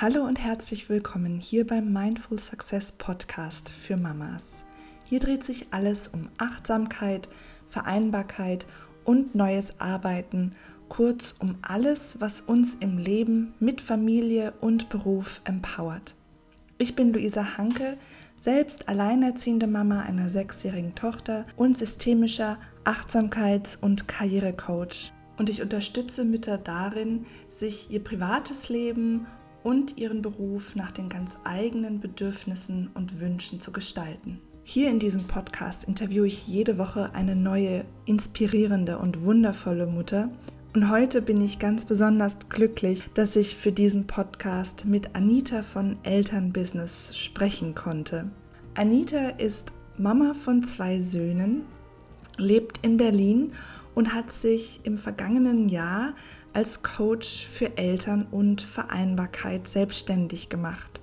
Hallo und herzlich willkommen hier beim Mindful Success Podcast für Mamas. Hier dreht sich alles um Achtsamkeit, Vereinbarkeit und neues Arbeiten, kurz um alles, was uns im Leben mit Familie und Beruf empowert. Ich bin Luisa Hanke, selbst alleinerziehende Mama einer sechsjährigen Tochter und systemischer Achtsamkeits- und Karrierecoach. Und ich unterstütze Mütter darin, sich ihr privates Leben und ihren Beruf nach den ganz eigenen Bedürfnissen und Wünschen zu gestalten. Hier in diesem Podcast interviewe ich jede Woche eine neue, inspirierende und wundervolle Mutter. Und heute bin ich ganz besonders glücklich, dass ich für diesen Podcast mit Anita von Elternbusiness sprechen konnte. Anita ist Mama von zwei Söhnen, lebt in Berlin und hat sich im vergangenen Jahr als Coach für Eltern und Vereinbarkeit selbstständig gemacht.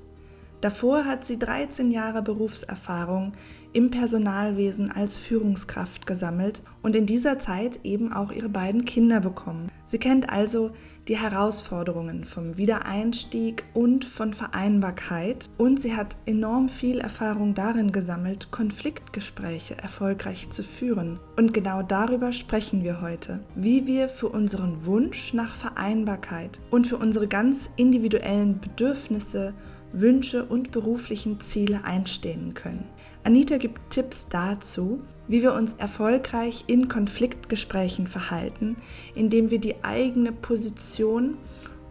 Davor hat sie 13 Jahre Berufserfahrung im Personalwesen als Führungskraft gesammelt und in dieser Zeit eben auch ihre beiden Kinder bekommen. Sie kennt also die Herausforderungen vom Wiedereinstieg und von Vereinbarkeit und sie hat enorm viel Erfahrung darin gesammelt, Konfliktgespräche erfolgreich zu führen. Und genau darüber sprechen wir heute, wie wir für unseren Wunsch nach Vereinbarkeit und für unsere ganz individuellen Bedürfnisse Wünsche und beruflichen Ziele einstehen können. Anita gibt Tipps dazu, wie wir uns erfolgreich in Konfliktgesprächen verhalten, indem wir die eigene Position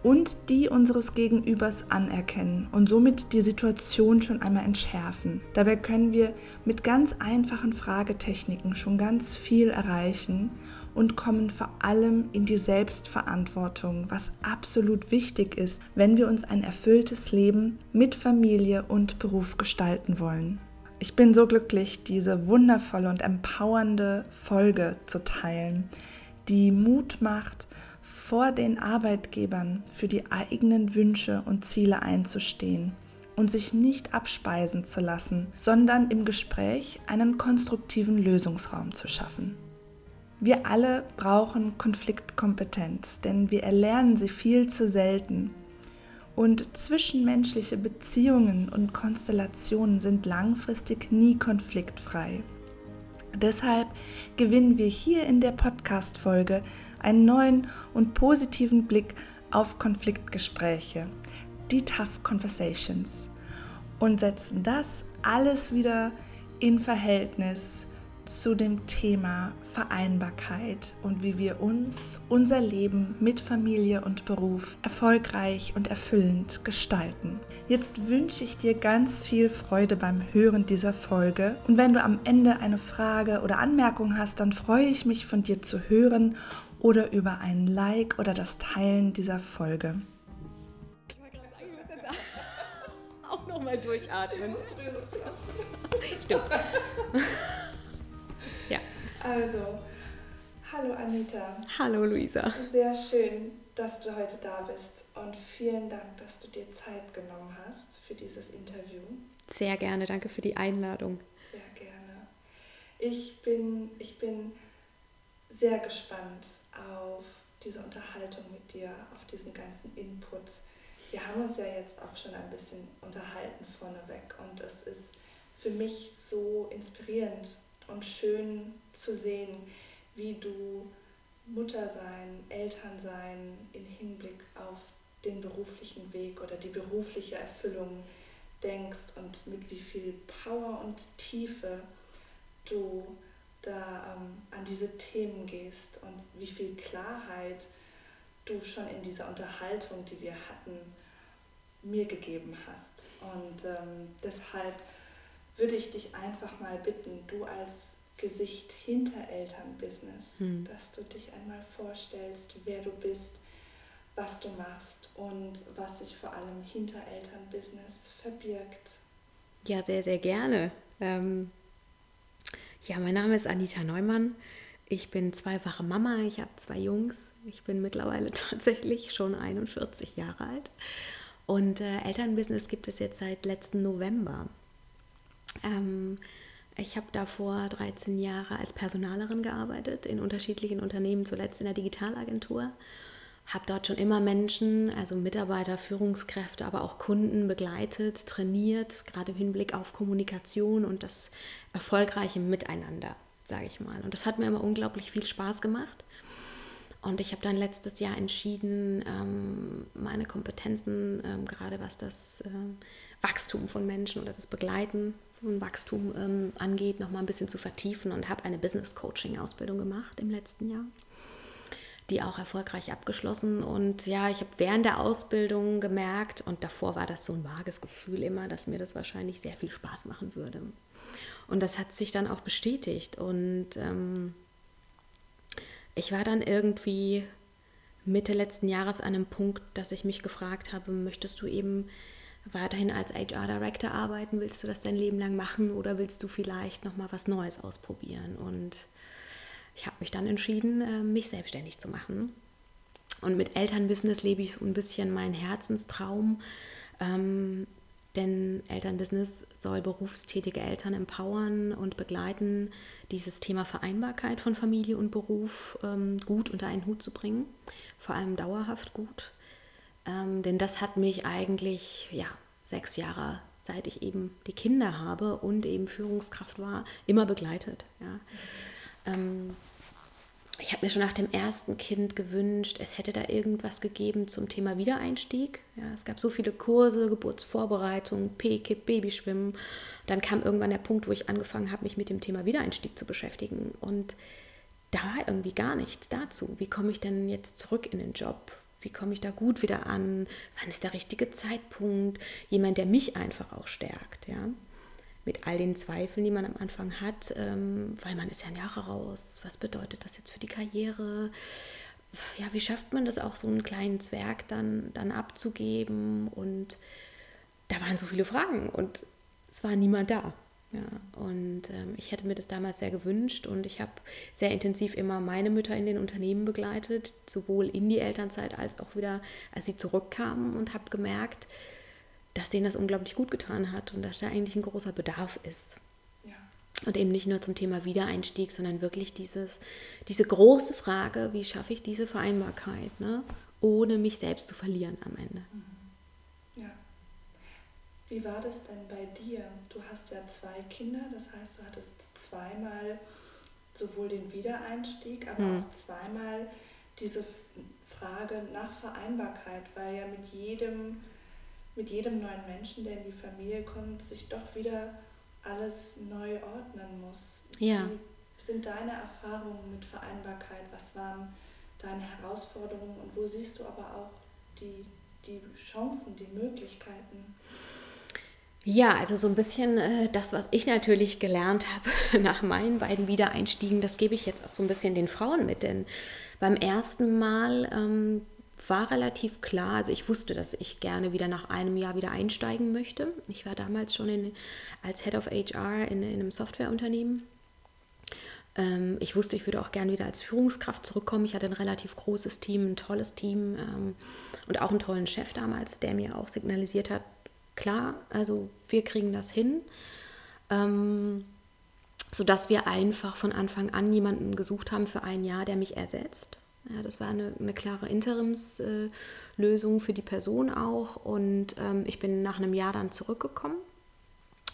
und die unseres Gegenübers anerkennen und somit die Situation schon einmal entschärfen. Dabei können wir mit ganz einfachen Fragetechniken schon ganz viel erreichen und kommen vor allem in die Selbstverantwortung, was absolut wichtig ist, wenn wir uns ein erfülltes Leben mit Familie und Beruf gestalten wollen. Ich bin so glücklich, diese wundervolle und empowernde Folge zu teilen, die Mut macht, vor den Arbeitgebern für die eigenen Wünsche und Ziele einzustehen und sich nicht abspeisen zu lassen, sondern im Gespräch einen konstruktiven Lösungsraum zu schaffen. Wir alle brauchen Konfliktkompetenz, denn wir erlernen sie viel zu selten. Und zwischenmenschliche Beziehungen und Konstellationen sind langfristig nie konfliktfrei. Deshalb gewinnen wir hier in der Podcast-Folge einen neuen und positiven Blick auf Konfliktgespräche, die Tough Conversations, und setzen das alles wieder in Verhältnis zu dem Thema Vereinbarkeit und wie wir uns unser Leben mit Familie und Beruf erfolgreich und erfüllend gestalten. Jetzt wünsche ich dir ganz viel Freude beim Hören dieser Folge und wenn du am Ende eine Frage oder Anmerkung hast, dann freue ich mich von dir zu hören oder über ein Like oder das Teilen dieser Folge. Auch nochmal durchatmen. Stimmt. Also, hallo Anita. Hallo Luisa. Sehr schön, dass du heute da bist und vielen Dank, dass du dir Zeit genommen hast für dieses Interview. Sehr gerne, danke für die Einladung. Sehr gerne. Ich bin, ich bin sehr gespannt auf diese Unterhaltung mit dir, auf diesen ganzen Input. Wir haben uns ja jetzt auch schon ein bisschen unterhalten vorneweg und es ist für mich so inspirierend und schön zu sehen, wie du Mutter sein, Eltern sein im Hinblick auf den beruflichen Weg oder die berufliche Erfüllung denkst und mit wie viel Power und Tiefe du da ähm, an diese Themen gehst und wie viel Klarheit du schon in dieser Unterhaltung, die wir hatten, mir gegeben hast. Und ähm, deshalb würde ich dich einfach mal bitten, du als Gesicht hinter Elternbusiness, hm. dass du dich einmal vorstellst, wer du bist, was du machst und was sich vor allem hinter Elternbusiness verbirgt. Ja, sehr, sehr gerne. Ähm, ja, mein Name ist Anita Neumann. Ich bin zweifache Mama, ich habe zwei Jungs. Ich bin mittlerweile tatsächlich schon 41 Jahre alt. Und äh, Elternbusiness gibt es jetzt seit letzten November. Ähm, ich habe davor 13 Jahre als Personalerin gearbeitet in unterschiedlichen Unternehmen, zuletzt in der Digitalagentur. habe dort schon immer Menschen, also Mitarbeiter, Führungskräfte, aber auch Kunden begleitet, trainiert, gerade im Hinblick auf Kommunikation und das erfolgreiche Miteinander, sage ich mal. Und das hat mir immer unglaublich viel Spaß gemacht. Und ich habe dann letztes Jahr entschieden, ähm, meine Kompetenzen, ähm, gerade was das äh, Wachstum von Menschen oder das Begleiten von Wachstum ähm, angeht, noch mal ein bisschen zu vertiefen und habe eine Business Coaching Ausbildung gemacht im letzten Jahr die auch erfolgreich abgeschlossen. Und ja, ich habe während der Ausbildung gemerkt, und davor war das so ein vages Gefühl immer, dass mir das wahrscheinlich sehr viel Spaß machen würde. Und das hat sich dann auch bestätigt. Und ähm, ich war dann irgendwie Mitte letzten Jahres an einem Punkt, dass ich mich gefragt habe, möchtest du eben weiterhin als HR Director arbeiten? Willst du das dein Leben lang machen oder willst du vielleicht noch mal was Neues ausprobieren? Und ich habe mich dann entschieden, äh, mich selbstständig zu machen. Und mit Elternbusiness lebe ich so ein bisschen meinen Herzenstraum. Ähm, denn Elternbusiness soll berufstätige Eltern empowern und begleiten, dieses Thema Vereinbarkeit von Familie und Beruf ähm, gut unter einen Hut zu bringen, vor allem dauerhaft gut. Ähm, denn das hat mich eigentlich ja, sechs Jahre, seit ich eben die Kinder habe und eben Führungskraft war, immer begleitet. Ja. Ähm, ich habe mir schon nach dem ersten Kind gewünscht, es hätte da irgendwas gegeben zum Thema Wiedereinstieg. Ja, es gab so viele Kurse, Geburtsvorbereitung, P-Kip, Babyschwimmen. Dann kam irgendwann der Punkt, wo ich angefangen habe, mich mit dem Thema Wiedereinstieg zu beschäftigen. Und da war irgendwie gar nichts dazu. Wie komme ich denn jetzt zurück in den Job? Wie komme ich da gut wieder an? Wann ist der richtige Zeitpunkt? Jemand, der mich einfach auch stärkt. Ja? mit all den Zweifeln, die man am Anfang hat, ähm, weil man ist ja ein Jahr raus. Was bedeutet das jetzt für die Karriere? Ja, wie schafft man das auch, so einen kleinen Zwerg dann, dann abzugeben? Und da waren so viele Fragen und es war niemand da. Ja, und ähm, ich hätte mir das damals sehr gewünscht und ich habe sehr intensiv immer meine Mütter in den Unternehmen begleitet, sowohl in die Elternzeit als auch wieder, als sie zurückkamen und habe gemerkt, dass denen das unglaublich gut getan hat und dass da eigentlich ein großer Bedarf ist. Ja. Und eben nicht nur zum Thema Wiedereinstieg, sondern wirklich dieses, diese große Frage, wie schaffe ich diese Vereinbarkeit, ne? ohne mich selbst zu verlieren am Ende. Mhm. Wie war das denn bei dir? Du hast ja zwei Kinder, das heißt, du hattest zweimal sowohl den Wiedereinstieg, aber mhm. auch zweimal diese Frage nach Vereinbarkeit, weil ja mit jedem mit jedem neuen Menschen, der in die Familie kommt, sich doch wieder alles neu ordnen muss. Ja. Wie sind deine Erfahrungen mit Vereinbarkeit? Was waren deine Herausforderungen und wo siehst du aber auch die, die Chancen, die Möglichkeiten? Ja, also so ein bisschen äh, das, was ich natürlich gelernt habe nach meinen beiden Wiedereinstiegen, das gebe ich jetzt auch so ein bisschen den Frauen mit. Denn beim ersten Mal ähm, war relativ klar, also ich wusste, dass ich gerne wieder nach einem Jahr wieder einsteigen möchte. Ich war damals schon in, als Head of HR in, in einem Softwareunternehmen. Ähm, ich wusste, ich würde auch gerne wieder als Führungskraft zurückkommen. Ich hatte ein relativ großes Team, ein tolles Team ähm, und auch einen tollen Chef damals, der mir auch signalisiert hat, klar, also wir kriegen das hin. Ähm, sodass wir einfach von Anfang an jemanden gesucht haben für ein Jahr, der mich ersetzt. Ja, das war eine, eine klare Interimslösung äh, für die Person auch. Und ähm, ich bin nach einem Jahr dann zurückgekommen.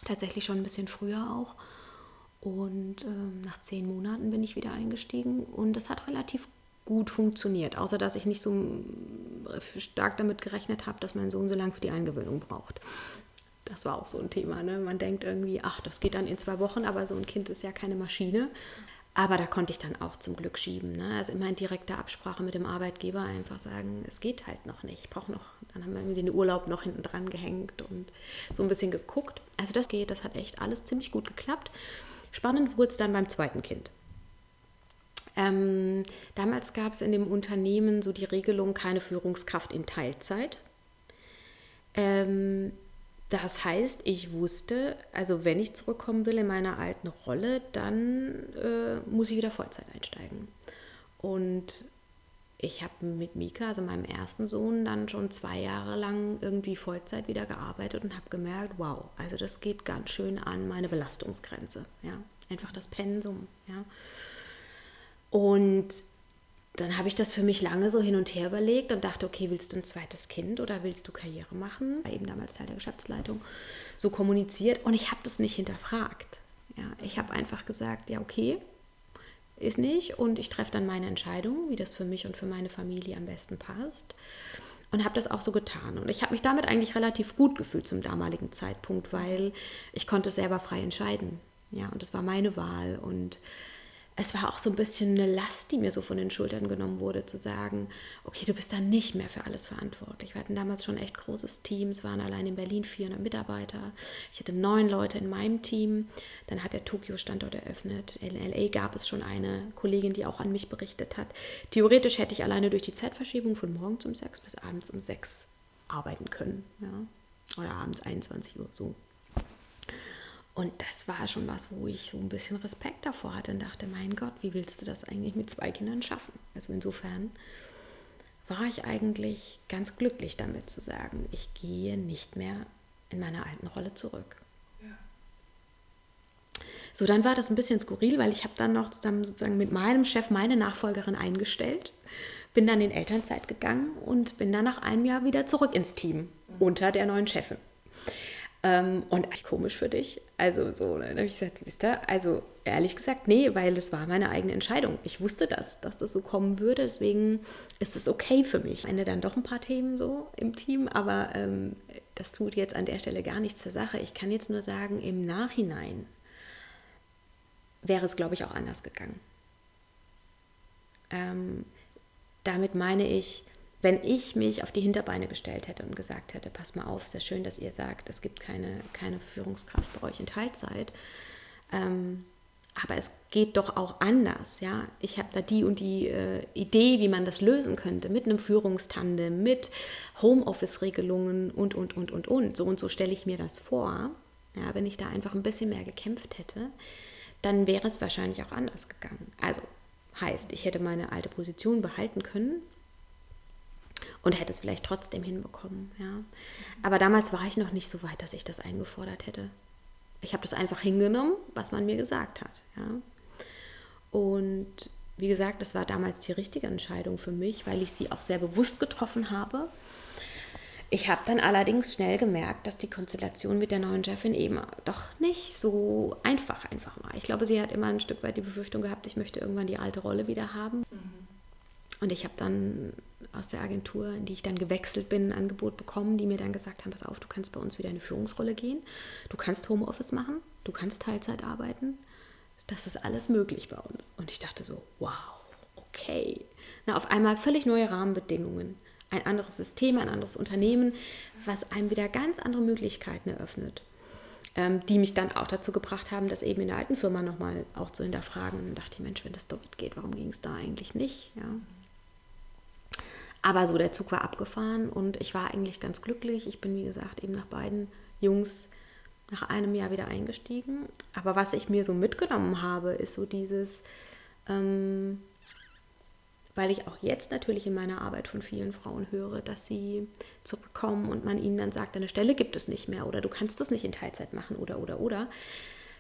Tatsächlich schon ein bisschen früher auch. Und ähm, nach zehn Monaten bin ich wieder eingestiegen. Und das hat relativ gut funktioniert. Außer dass ich nicht so stark damit gerechnet habe, dass mein Sohn so lange für die Eingewöhnung braucht. Das war auch so ein Thema. Ne? Man denkt irgendwie, ach, das geht dann in zwei Wochen, aber so ein Kind ist ja keine Maschine. Aber da konnte ich dann auch zum Glück schieben. Ne? Also immer in direkter Absprache mit dem Arbeitgeber einfach sagen, es geht halt noch nicht. Ich brauche noch, dann haben wir irgendwie den Urlaub noch hinten dran gehängt und so ein bisschen geguckt. Also das geht, das hat echt alles ziemlich gut geklappt. Spannend wurde es dann beim zweiten Kind. Ähm, damals gab es in dem Unternehmen so die Regelung, keine Führungskraft in Teilzeit. Ähm, das heißt, ich wusste, also wenn ich zurückkommen will in meiner alten Rolle, dann äh, muss ich wieder Vollzeit einsteigen. Und ich habe mit Mika, also meinem ersten Sohn, dann schon zwei Jahre lang irgendwie Vollzeit wieder gearbeitet und habe gemerkt, wow, also das geht ganz schön an meine Belastungsgrenze. Ja, einfach das Pensum. Ja. Und dann habe ich das für mich lange so hin und her überlegt und dachte, okay, willst du ein zweites Kind oder willst du Karriere machen? War eben damals Teil der Geschäftsleitung so kommuniziert und ich habe das nicht hinterfragt. Ja, ich habe einfach gesagt, ja, okay, ist nicht und ich treffe dann meine Entscheidung, wie das für mich und für meine Familie am besten passt und habe das auch so getan. Und ich habe mich damit eigentlich relativ gut gefühlt zum damaligen Zeitpunkt, weil ich konnte selber frei entscheiden. Ja, und das war meine Wahl und es war auch so ein bisschen eine Last, die mir so von den Schultern genommen wurde, zu sagen, okay, du bist dann nicht mehr für alles verantwortlich. Wir hatten damals schon echt großes Team. Es waren allein in Berlin 400 Mitarbeiter. Ich hatte neun Leute in meinem Team. Dann hat der Tokio-Standort eröffnet. In LA gab es schon eine Kollegin, die auch an mich berichtet hat. Theoretisch hätte ich alleine durch die Zeitverschiebung von morgens um sechs bis abends um sechs arbeiten können. Ja? Oder abends 21 Uhr, so. Und das war schon was, wo ich so ein bisschen Respekt davor hatte und dachte, mein Gott, wie willst du das eigentlich mit zwei Kindern schaffen? Also insofern war ich eigentlich ganz glücklich damit zu sagen, ich gehe nicht mehr in meine alten Rolle zurück. Ja. So, dann war das ein bisschen skurril, weil ich habe dann noch zusammen sozusagen mit meinem Chef meine Nachfolgerin eingestellt, bin dann in Elternzeit gegangen und bin dann nach einem Jahr wieder zurück ins Team mhm. unter der neuen Chefin. Ähm, und echt komisch für dich. Also so, dann habe ich gesagt, wisst ihr, also ehrlich gesagt, nee, weil es war meine eigene Entscheidung. Ich wusste das, dass das so kommen würde, deswegen ist es okay für mich. Ich Ende dann doch ein paar Themen so im Team, aber ähm, das tut jetzt an der Stelle gar nichts zur Sache. Ich kann jetzt nur sagen, im Nachhinein wäre es, glaube ich, auch anders gegangen. Ähm, damit meine ich, wenn ich mich auf die Hinterbeine gestellt hätte und gesagt hätte, pass mal auf, sehr schön, dass ihr sagt, es gibt keine, keine Führungskraft bei euch in Teilzeit. Ähm, aber es geht doch auch anders, ja. Ich habe da die und die äh, Idee, wie man das lösen könnte, mit einem Führungstandem, mit Homeoffice-Regelungen und, und, und, und, und. So und so stelle ich mir das vor. Ja, wenn ich da einfach ein bisschen mehr gekämpft hätte, dann wäre es wahrscheinlich auch anders gegangen. Also heißt, ich hätte meine alte Position behalten können, und hätte es vielleicht trotzdem hinbekommen. Ja. Aber damals war ich noch nicht so weit, dass ich das eingefordert hätte. Ich habe das einfach hingenommen, was man mir gesagt hat. Ja. Und wie gesagt, das war damals die richtige Entscheidung für mich, weil ich sie auch sehr bewusst getroffen habe. Ich habe dann allerdings schnell gemerkt, dass die Konstellation mit der neuen Chefin eben doch nicht so einfach einfach war. Ich glaube, sie hat immer ein Stück weit die Befürchtung gehabt, ich möchte irgendwann die alte Rolle wieder haben. Mhm. Und ich habe dann aus der Agentur, in die ich dann gewechselt bin, ein Angebot bekommen, die mir dann gesagt haben, pass auf, du kannst bei uns wieder in eine Führungsrolle gehen, du kannst Homeoffice machen, du kannst Teilzeit arbeiten, das ist alles möglich bei uns. Und ich dachte so, wow, okay. Na, auf einmal völlig neue Rahmenbedingungen, ein anderes System, ein anderes Unternehmen, was einem wieder ganz andere Möglichkeiten eröffnet, ähm, die mich dann auch dazu gebracht haben, das eben in der alten Firma nochmal auch zu hinterfragen. Und dachte ich, Mensch, wenn das dort geht, warum ging es da eigentlich nicht? Ja. Aber so, der Zug war abgefahren und ich war eigentlich ganz glücklich. Ich bin, wie gesagt, eben nach beiden Jungs nach einem Jahr wieder eingestiegen. Aber was ich mir so mitgenommen habe, ist so dieses, ähm, weil ich auch jetzt natürlich in meiner Arbeit von vielen Frauen höre, dass sie zurückkommen und man ihnen dann sagt, eine Stelle gibt es nicht mehr oder du kannst das nicht in Teilzeit machen oder oder oder.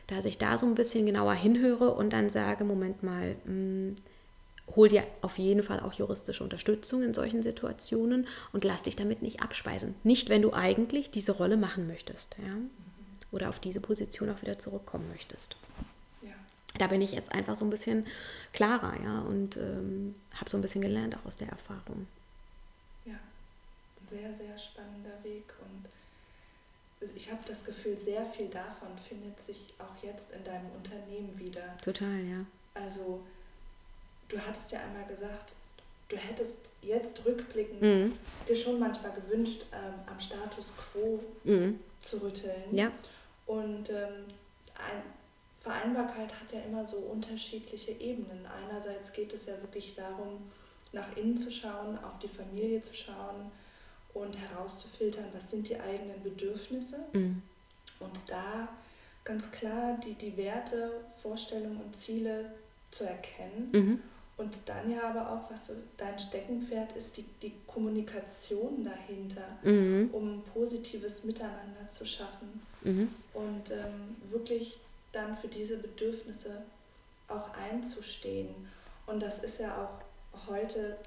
Dass ich da so ein bisschen genauer hinhöre und dann sage, Moment mal, mh, hm, hol dir auf jeden Fall auch juristische Unterstützung in solchen Situationen und lass dich damit nicht abspeisen. Nicht, wenn du eigentlich diese Rolle machen möchtest, ja? Oder auf diese Position auch wieder zurückkommen möchtest. Ja. Da bin ich jetzt einfach so ein bisschen klarer, ja, und ähm, habe so ein bisschen gelernt auch aus der Erfahrung. Ja, ein sehr, sehr spannender Weg und ich habe das Gefühl, sehr viel davon findet sich auch jetzt in deinem Unternehmen wieder. Total, ja. Also du hattest ja einmal gesagt, du hättest jetzt rückblickend mhm. dir schon manchmal gewünscht, ähm, am Status quo mhm. zu rütteln. Ja. Und ähm, ein, Vereinbarkeit hat ja immer so unterschiedliche Ebenen. Einerseits geht es ja wirklich darum, nach innen zu schauen, auf die Familie zu schauen und herauszufiltern, was sind die eigenen Bedürfnisse. Mhm. Und da ganz klar die, die Werte, Vorstellungen und Ziele zu erkennen mhm. Und dann ja aber auch, was so dein Steckenpferd ist, die, die Kommunikation dahinter, mhm. um positives Miteinander zu schaffen mhm. und ähm, wirklich dann für diese Bedürfnisse auch einzustehen. Und das ist ja auch heute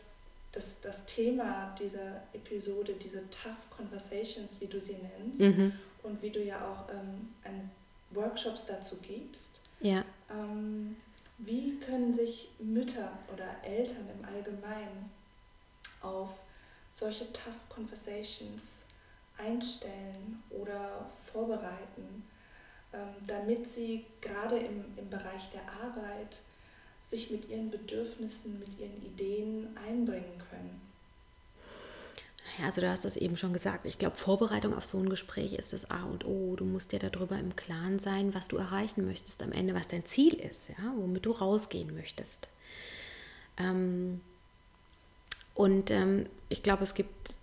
das, das Thema dieser Episode, diese Tough Conversations, wie du sie nennst, mhm. und wie du ja auch ähm, ein, Workshops dazu gibst. Ja. Ähm, wie können sich Mütter oder Eltern im Allgemeinen auf solche Tough Conversations einstellen oder vorbereiten, ähm, damit sie gerade im, im Bereich der Arbeit sich mit ihren Bedürfnissen, mit ihren Ideen einbringen können. Also du hast es eben schon gesagt. Ich glaube, Vorbereitung auf so ein Gespräch ist das A und O. Du musst dir darüber im Klaren sein, was du erreichen möchtest am Ende, was dein Ziel ist, ja, womit du rausgehen möchtest. Ähm, und ähm, ich glaube, es gibt,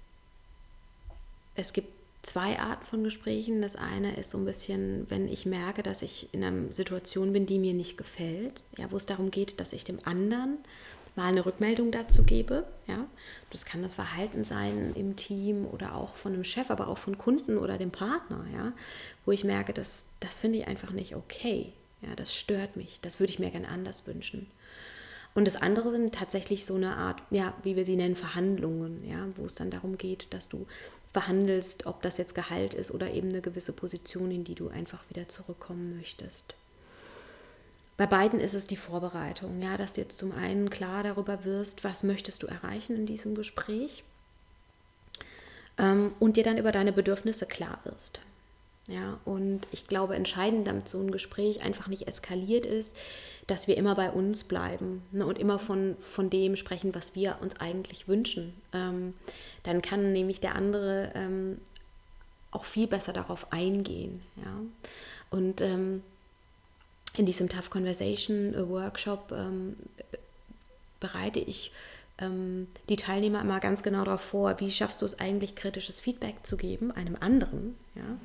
es gibt zwei Arten von Gesprächen. Das eine ist so ein bisschen, wenn ich merke, dass ich in einer Situation bin, die mir nicht gefällt, ja, wo es darum geht, dass ich dem anderen mal eine Rückmeldung dazu gebe. Ja. Das kann das Verhalten sein im Team oder auch von einem Chef, aber auch von Kunden oder dem Partner, ja, wo ich merke, dass, das finde ich einfach nicht okay. Ja, das stört mich. Das würde ich mir gern anders wünschen. Und das andere sind tatsächlich so eine Art, ja, wie wir sie nennen, Verhandlungen, ja, wo es dann darum geht, dass du verhandelst, ob das jetzt Gehalt ist oder eben eine gewisse Position, in die du einfach wieder zurückkommen möchtest. Bei beiden ist es die Vorbereitung, ja, dass du jetzt zum einen klar darüber wirst, was möchtest du erreichen in diesem Gespräch ähm, und dir dann über deine Bedürfnisse klar wirst. Ja, und ich glaube, entscheidend, damit so ein Gespräch einfach nicht eskaliert ist, dass wir immer bei uns bleiben ne, und immer von, von dem sprechen, was wir uns eigentlich wünschen. Ähm, dann kann nämlich der andere ähm, auch viel besser darauf eingehen. Ja? Und ähm, in diesem Tough Conversation äh, Workshop ähm, bereite ich ähm, die Teilnehmer immer ganz genau darauf vor, wie schaffst du es eigentlich, kritisches Feedback zu geben, einem anderen. Ja?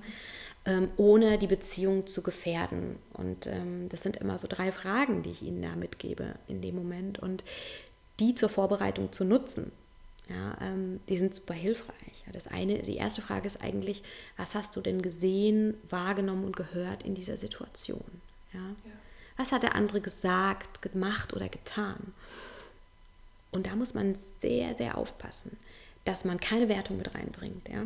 ähm, ohne die Beziehung zu gefährden. Und ähm, das sind immer so drei Fragen, die ich Ihnen da mitgebe in dem Moment. Und die zur Vorbereitung zu nutzen, ja, ähm, die sind super hilfreich. Das eine, die erste Frage ist eigentlich, was hast du denn gesehen, wahrgenommen und gehört in dieser Situation? Ja? ja. Was hat der andere gesagt, gemacht oder getan? Und da muss man sehr, sehr aufpassen, dass man keine Wertung mit reinbringt. Ja?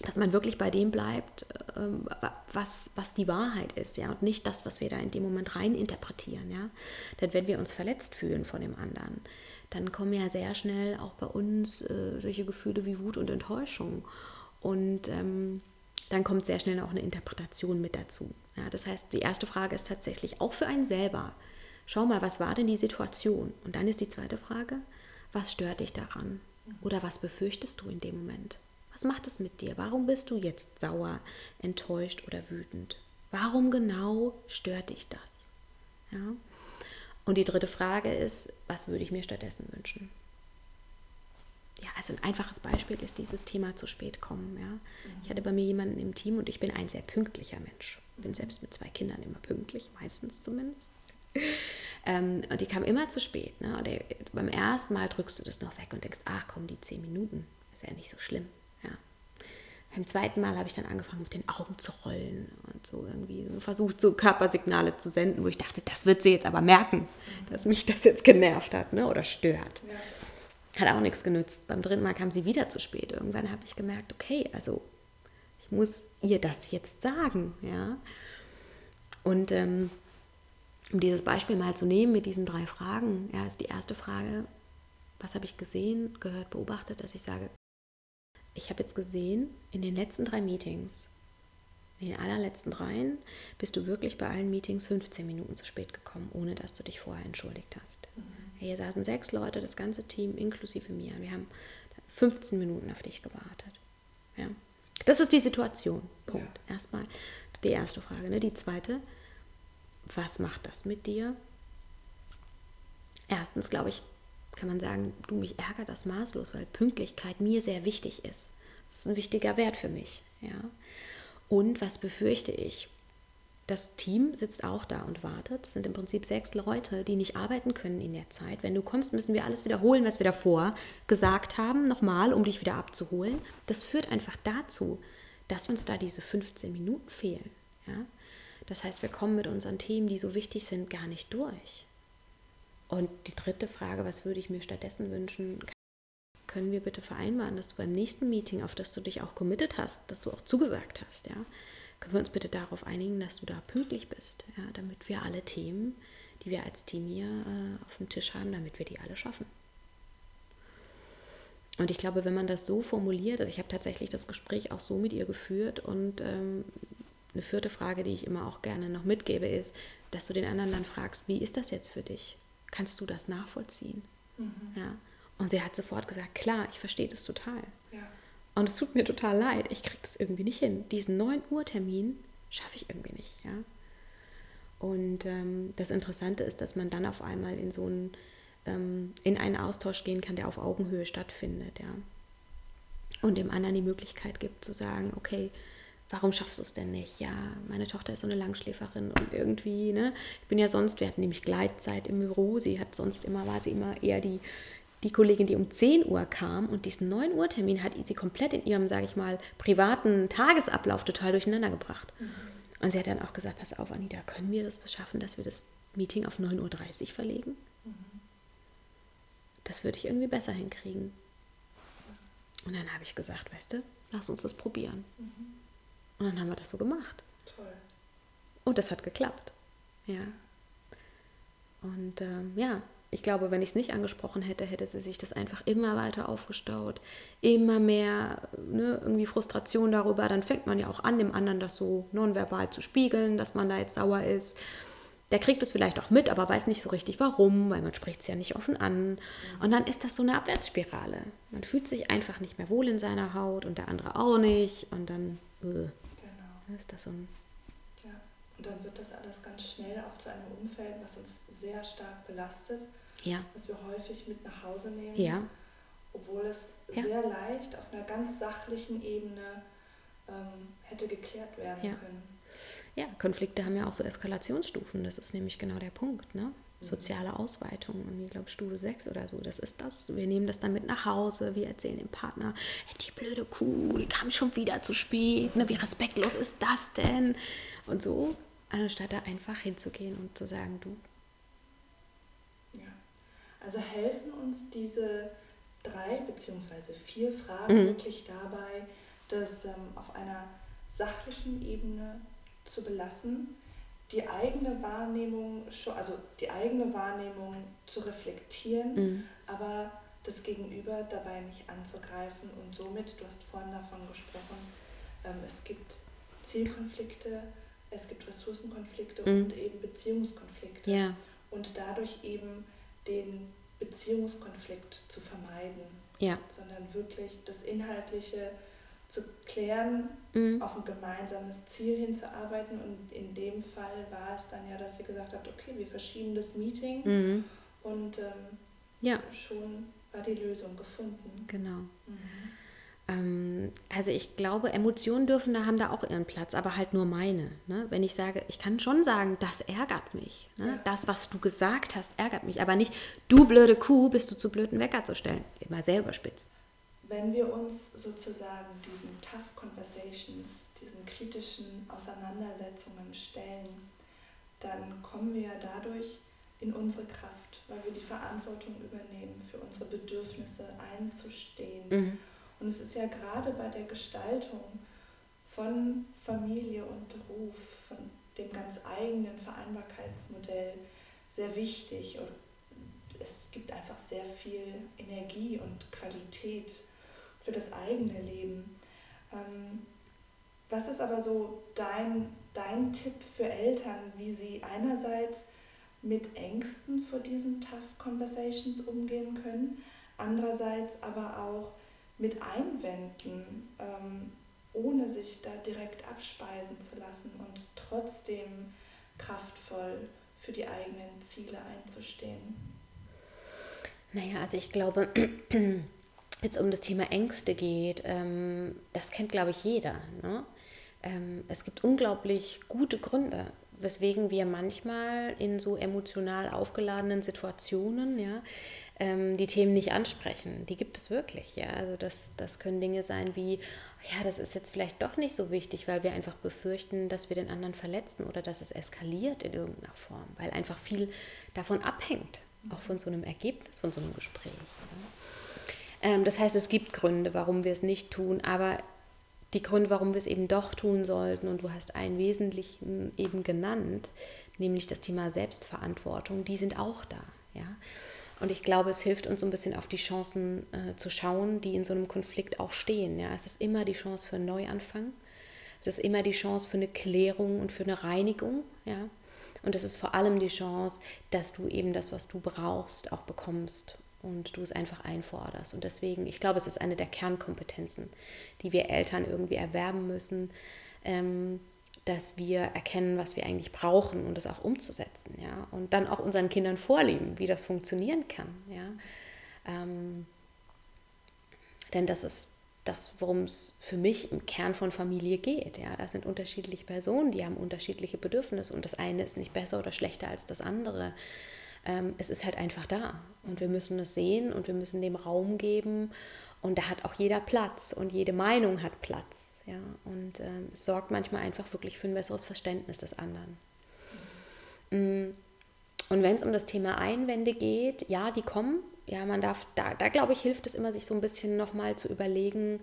dass man wirklich bei dem bleibt, ähm, was, was die Wahrheit ist, ja, und nicht das, was wir da in dem Moment rein interpretieren, ja. Denn wenn wir uns verletzt fühlen von dem anderen, dann kommen ja sehr schnell auch bei uns äh, solche Gefühle wie Wut und Enttäuschung. Und ähm, dann kommt sehr schnell auch eine Interpretation mit dazu. Ja, das heißt, die erste Frage ist tatsächlich auch für einen selber. Schau mal, was war denn die Situation? Und dann ist die zweite Frage, was stört dich daran? Oder was befürchtest du in dem Moment? Was macht es mit dir? Warum bist du jetzt sauer, enttäuscht oder wütend? Warum genau stört dich das? Ja? Und die dritte Frage ist, was würde ich mir stattdessen wünschen? Ja, also ein einfaches Beispiel ist dieses Thema zu spät kommen. Ja? Ich hatte bei mir jemanden im Team und ich bin ein sehr pünktlicher Mensch. Bin selbst mit zwei Kindern immer pünktlich, meistens zumindest. ähm, und die kam immer zu spät. Ne? Und der, beim ersten Mal drückst du das noch weg und denkst, ach komm, die zehn Minuten, ist ja nicht so schlimm. Beim zweiten Mal habe ich dann angefangen mit den Augen zu rollen und so irgendwie versucht, so Körpersignale zu senden, wo ich dachte, das wird sie jetzt aber merken, dass mich das jetzt genervt hat ne, oder stört. Ja. Hat auch nichts genützt. Beim dritten Mal kam sie wieder zu spät. Irgendwann habe ich gemerkt, okay, also ich muss ihr das jetzt sagen. Ja? Und ähm, um dieses Beispiel mal zu nehmen mit diesen drei Fragen, ja, ist die erste Frage, was habe ich gesehen, gehört, beobachtet, dass ich sage, ich habe jetzt gesehen, in den letzten drei Meetings, in den allerletzten dreien, bist du wirklich bei allen Meetings 15 Minuten zu spät gekommen, ohne dass du dich vorher entschuldigt hast. Mhm. Hier saßen sechs Leute, das ganze Team inklusive mir. Wir haben 15 Minuten auf dich gewartet. Ja. Das ist die Situation. Punkt. Ja. Erstmal die erste Frage. Ne? Die zweite, was macht das mit dir? Erstens, glaube ich, kann man sagen, du, mich ärgert das maßlos, weil Pünktlichkeit mir sehr wichtig ist. Das ist ein wichtiger Wert für mich. Ja. Und was befürchte ich? Das Team sitzt auch da und wartet. Es sind im Prinzip sechs Leute, die nicht arbeiten können in der Zeit. Wenn du kommst, müssen wir alles wiederholen, was wir davor gesagt haben, nochmal, um dich wieder abzuholen. Das führt einfach dazu, dass uns da diese 15 Minuten fehlen. Ja? Das heißt, wir kommen mit unseren Themen, die so wichtig sind, gar nicht durch. Und die dritte Frage, was würde ich mir stattdessen wünschen? Können wir bitte vereinbaren, dass du beim nächsten Meeting, auf das du dich auch committed hast, dass du auch zugesagt hast, ja, können wir uns bitte darauf einigen, dass du da pünktlich bist, ja, damit wir alle Themen, die wir als Team hier äh, auf dem Tisch haben, damit wir die alle schaffen. Und ich glaube, wenn man das so formuliert, also ich habe tatsächlich das Gespräch auch so mit ihr geführt und ähm, eine vierte Frage, die ich immer auch gerne noch mitgebe, ist, dass du den anderen dann fragst, wie ist das jetzt für dich? Kannst du das nachvollziehen? Mhm. Ja. Und sie hat sofort gesagt, klar, ich verstehe das total. Ja. Und es tut mir total leid, ich kriege das irgendwie nicht hin. Diesen 9 Uhr Termin schaffe ich irgendwie nicht. Ja? Und ähm, das Interessante ist, dass man dann auf einmal in so einen, ähm, in einen Austausch gehen kann, der auf Augenhöhe stattfindet. Ja? Und dem anderen die Möglichkeit gibt zu sagen, okay, warum schaffst du es denn nicht? Ja, meine Tochter ist so eine Langschläferin und irgendwie, ne, ich bin ja sonst, wir hatten nämlich Gleitzeit im Büro, sie hat sonst immer, war sie immer eher die, die Kollegin, die um 10 Uhr kam und diesen 9 Uhr Termin hat sie komplett in ihrem, sage ich mal, privaten Tagesablauf total durcheinander gebracht. Mhm. Und sie hat dann auch gesagt, pass auf, Anita, können wir das schaffen, dass wir das Meeting auf 9.30 Uhr verlegen? Mhm. Das würde ich irgendwie besser hinkriegen. Und dann habe ich gesagt, weißt du, lass uns das probieren. Mhm. Und dann haben wir das so gemacht. Toll. Und das hat geklappt. Ja. Und ähm, ja, ich glaube, wenn ich es nicht angesprochen hätte, hätte sie sich das einfach immer weiter aufgestaut. Immer mehr ne, irgendwie Frustration darüber. Dann fängt man ja auch an, dem anderen das so nonverbal zu spiegeln, dass man da jetzt sauer ist. Der kriegt es vielleicht auch mit, aber weiß nicht so richtig warum, weil man spricht es ja nicht offen an. Und dann ist das so eine Abwärtsspirale. Man fühlt sich einfach nicht mehr wohl in seiner Haut und der andere auch nicht. Und dann äh, ist das so ein und dann wird das alles ganz schnell auch zu einem Umfeld, was uns sehr stark belastet, ja. was wir häufig mit nach Hause nehmen, ja. obwohl es ja. sehr leicht auf einer ganz sachlichen Ebene ähm, hätte geklärt werden ja. können. Ja, Konflikte haben ja auch so Eskalationsstufen, das ist nämlich genau der Punkt. Ne? soziale Ausweitung. Und ich glaube, Stufe 6 oder so, das ist das. Wir nehmen das dann mit nach Hause, wir erzählen dem Partner, hey, die blöde Kuh, die kam schon wieder zu spät, ne? wie respektlos ist das denn? Und so, anstatt da einfach hinzugehen und zu sagen, du. Ja, also helfen uns diese drei beziehungsweise vier Fragen mhm. wirklich dabei, das ähm, auf einer sachlichen Ebene zu belassen, die eigene Wahrnehmung, also die eigene Wahrnehmung zu reflektieren, mhm. aber das Gegenüber dabei nicht anzugreifen und somit, du hast vorhin davon gesprochen, ähm, es gibt Zielkonflikte, es gibt Ressourcenkonflikte mhm. und eben Beziehungskonflikte. Ja. Und dadurch eben den Beziehungskonflikt zu vermeiden, ja. sondern wirklich das Inhaltliche zu klären, mhm. auf ein gemeinsames Ziel hinzuarbeiten. Und in dem Fall war es dann ja, dass sie gesagt hat, okay, wir verschieben das Meeting mhm. und ähm, ja. schon war die Lösung gefunden. Genau. Mhm. Ähm, also ich glaube, Emotionen dürfen da haben da auch ihren Platz, aber halt nur meine. Ne? Wenn ich sage, ich kann schon sagen, das ärgert mich. Ne? Ja. Das, was du gesagt hast, ärgert mich. Aber nicht, du blöde Kuh, bist du zu blöd, einen Wecker zu stellen. Immer sehr überspitzt wenn wir uns sozusagen diesen Tough Conversations, diesen kritischen Auseinandersetzungen stellen, dann kommen wir ja dadurch in unsere Kraft, weil wir die Verantwortung übernehmen, für unsere Bedürfnisse einzustehen. Mhm. Und es ist ja gerade bei der Gestaltung von Familie und Beruf, von dem ganz eigenen Vereinbarkeitsmodell sehr wichtig. Und es gibt einfach sehr viel Energie und Qualität für das eigene Leben. Ähm, was ist aber so dein, dein Tipp für Eltern, wie sie einerseits mit Ängsten vor diesen Tough Conversations umgehen können, andererseits aber auch mit Einwänden, ähm, ohne sich da direkt abspeisen zu lassen und trotzdem kraftvoll für die eigenen Ziele einzustehen? Naja, also ich glaube, jetzt um das Thema Ängste geht, ähm, das kennt, glaube ich, jeder. Ne? Ähm, es gibt unglaublich gute Gründe, weswegen wir manchmal in so emotional aufgeladenen Situationen ja, ähm, die Themen nicht ansprechen. Die gibt es wirklich. Ja? Also das, das können Dinge sein wie, ja, das ist jetzt vielleicht doch nicht so wichtig, weil wir einfach befürchten, dass wir den anderen verletzen oder dass es eskaliert in irgendeiner Form, weil einfach viel davon abhängt auch von so einem Ergebnis, von so einem Gespräch. Ja. Ähm, das heißt, es gibt Gründe, warum wir es nicht tun, aber die Gründe, warum wir es eben doch tun sollten, und du hast einen wesentlichen eben genannt, nämlich das Thema Selbstverantwortung, die sind auch da. Ja. Und ich glaube, es hilft uns so ein bisschen auf die Chancen äh, zu schauen, die in so einem Konflikt auch stehen. Ja. Es ist immer die Chance für einen Neuanfang. Es ist immer die Chance für eine Klärung und für eine Reinigung. Ja. Und es ist vor allem die Chance, dass du eben das, was du brauchst, auch bekommst und du es einfach einforderst. Und deswegen, ich glaube, es ist eine der Kernkompetenzen, die wir Eltern irgendwie erwerben müssen, ähm, dass wir erkennen, was wir eigentlich brauchen und das auch umzusetzen, ja, und dann auch unseren Kindern vorleben, wie das funktionieren kann, ja. Ähm, denn das ist das, worum es für mich im Kern von Familie geht. Ja, das sind unterschiedliche Personen, die haben unterschiedliche Bedürfnisse und das eine ist nicht besser oder schlechter als das andere. Ähm, es ist halt einfach da und wir müssen es sehen und wir müssen dem Raum geben und da hat auch jeder Platz und jede Meinung hat Platz. Ja, und ähm, es sorgt manchmal einfach wirklich für ein besseres Verständnis des anderen. Mm. Und wenn es um das Thema Einwände geht, ja, die kommen. Ja, man darf, da, da glaube ich, hilft es immer, sich so ein bisschen nochmal zu überlegen,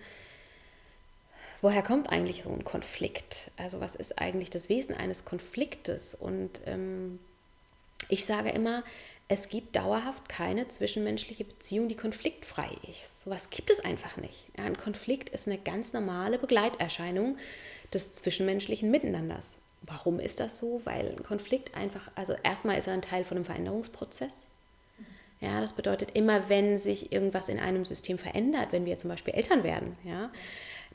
woher kommt eigentlich so ein Konflikt? Also was ist eigentlich das Wesen eines Konfliktes? Und ähm, ich sage immer, es gibt dauerhaft keine zwischenmenschliche Beziehung, die konfliktfrei ist. Sowas gibt es einfach nicht. Ja, ein Konflikt ist eine ganz normale Begleiterscheinung des zwischenmenschlichen Miteinanders. Warum ist das so? Weil ein Konflikt einfach, also erstmal ist er ein Teil von einem Veränderungsprozess. Ja, das bedeutet immer, wenn sich irgendwas in einem System verändert, wenn wir zum Beispiel Eltern werden, ja,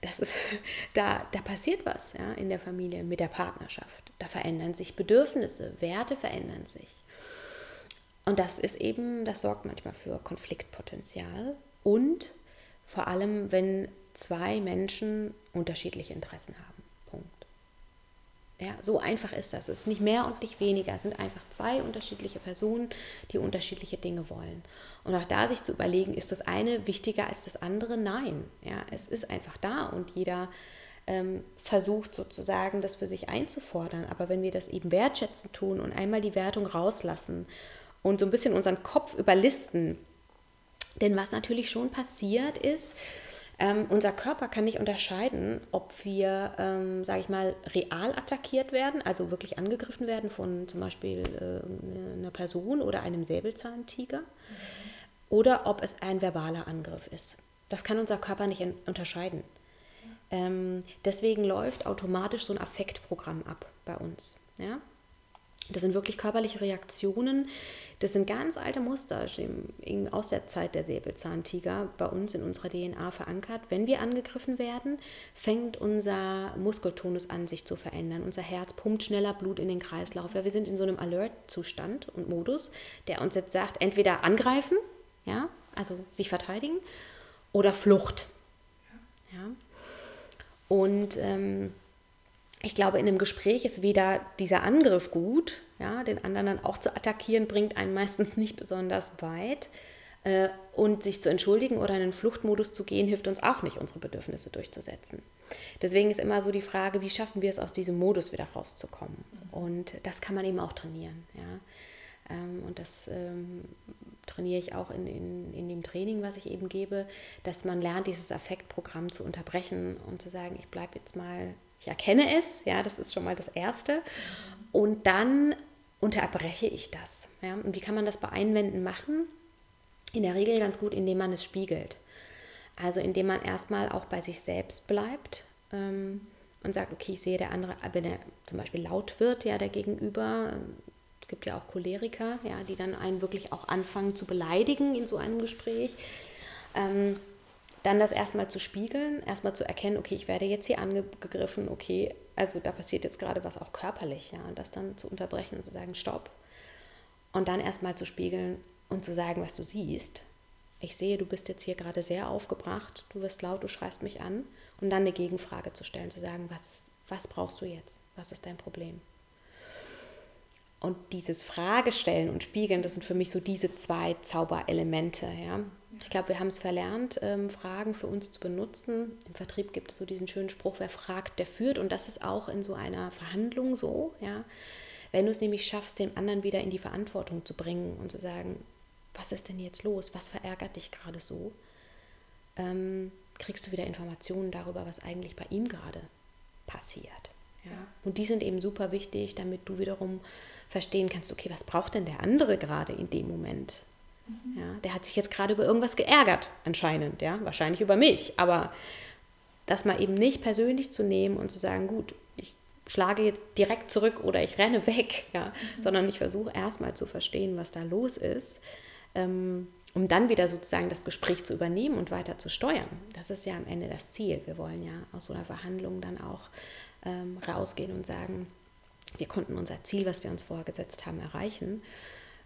das ist, da, da passiert was ja, in der Familie mit der Partnerschaft. Da verändern sich Bedürfnisse, Werte verändern sich. Und das ist eben, das sorgt manchmal für Konfliktpotenzial und vor allem, wenn zwei Menschen unterschiedliche Interessen haben. Punkt. Ja, so einfach ist das. Es ist nicht mehr und nicht weniger. Es sind einfach zwei unterschiedliche Personen, die unterschiedliche Dinge wollen. Und auch da sich zu überlegen, ist das eine wichtiger als das andere? Nein. Ja, es ist einfach da und jeder ähm, versucht sozusagen, das für sich einzufordern. Aber wenn wir das eben wertschätzen tun und einmal die Wertung rauslassen und so ein bisschen unseren Kopf überlisten. Denn was natürlich schon passiert ist, ähm, unser Körper kann nicht unterscheiden, ob wir, ähm, sage ich mal, real attackiert werden, also wirklich angegriffen werden von zum Beispiel äh, einer Person oder einem Säbelzahntiger, mhm. oder ob es ein verbaler Angriff ist. Das kann unser Körper nicht unterscheiden. Ähm, deswegen läuft automatisch so ein Affektprogramm ab bei uns. Ja? Das sind wirklich körperliche Reaktionen. Das sind ganz alte Muster aus der Zeit der Säbelzahntiger bei uns in unserer DNA verankert. Wenn wir angegriffen werden, fängt unser Muskeltonus an, sich zu verändern. Unser Herz pumpt schneller Blut in den Kreislauf. Ja, wir sind in so einem Alert-Zustand und Modus, der uns jetzt sagt, entweder angreifen, ja, also sich verteidigen, oder Flucht. Ja. Und ähm, ich glaube, in einem Gespräch ist weder dieser Angriff gut, ja, den anderen dann auch zu attackieren, bringt einen meistens nicht besonders weit. Äh, und sich zu entschuldigen oder in den Fluchtmodus zu gehen, hilft uns auch nicht, unsere Bedürfnisse durchzusetzen. Deswegen ist immer so die Frage, wie schaffen wir es, aus diesem Modus wieder rauszukommen? Und das kann man eben auch trainieren. Ja? Ähm, und das ähm, trainiere ich auch in, in, in dem Training, was ich eben gebe, dass man lernt, dieses Affektprogramm zu unterbrechen und zu sagen, ich bleibe jetzt mal ich erkenne es, ja, das ist schon mal das Erste. Und dann unterbreche ich das. Ja. Und wie kann man das bei Einwänden machen? In der Regel ganz gut, indem man es spiegelt. Also indem man erstmal auch bei sich selbst bleibt ähm, und sagt, okay, ich sehe der andere, wenn er zum Beispiel laut wird, ja, der Gegenüber, es gibt ja auch Choleriker, ja, die dann einen wirklich auch anfangen zu beleidigen in so einem Gespräch. Ähm, dann das erstmal zu spiegeln, erstmal zu erkennen, okay, ich werde jetzt hier angegriffen, okay, also da passiert jetzt gerade was auch körperlich, ja, und das dann zu unterbrechen und zu sagen, stopp. Und dann erstmal zu spiegeln und zu sagen, was du siehst. Ich sehe, du bist jetzt hier gerade sehr aufgebracht, du wirst laut, du schreist mich an. Und dann eine Gegenfrage zu stellen, zu sagen, was, was brauchst du jetzt? Was ist dein Problem? Und dieses Fragestellen und Spiegeln, das sind für mich so diese zwei Zauberelemente. Ja? Ich glaube, wir haben es verlernt, ähm, Fragen für uns zu benutzen. Im Vertrieb gibt es so diesen schönen Spruch, wer fragt, der führt. Und das ist auch in so einer Verhandlung so. Ja? Wenn du es nämlich schaffst, den anderen wieder in die Verantwortung zu bringen und zu sagen, was ist denn jetzt los? Was verärgert dich gerade so? Ähm, kriegst du wieder Informationen darüber, was eigentlich bei ihm gerade passiert. Ja? Und die sind eben super wichtig, damit du wiederum verstehen kannst, okay, was braucht denn der andere gerade in dem Moment? Ja, der hat sich jetzt gerade über irgendwas geärgert, anscheinend, ja, wahrscheinlich über mich, aber das mal eben nicht persönlich zu nehmen und zu sagen, gut, ich schlage jetzt direkt zurück oder ich renne weg, ja, mhm. sondern ich versuche erstmal zu verstehen, was da los ist, ähm, um dann wieder sozusagen das Gespräch zu übernehmen und weiter zu steuern. Das ist ja am Ende das Ziel. Wir wollen ja aus so einer Verhandlung dann auch ähm, rausgehen und sagen, wir konnten unser Ziel, was wir uns vorgesetzt haben, erreichen.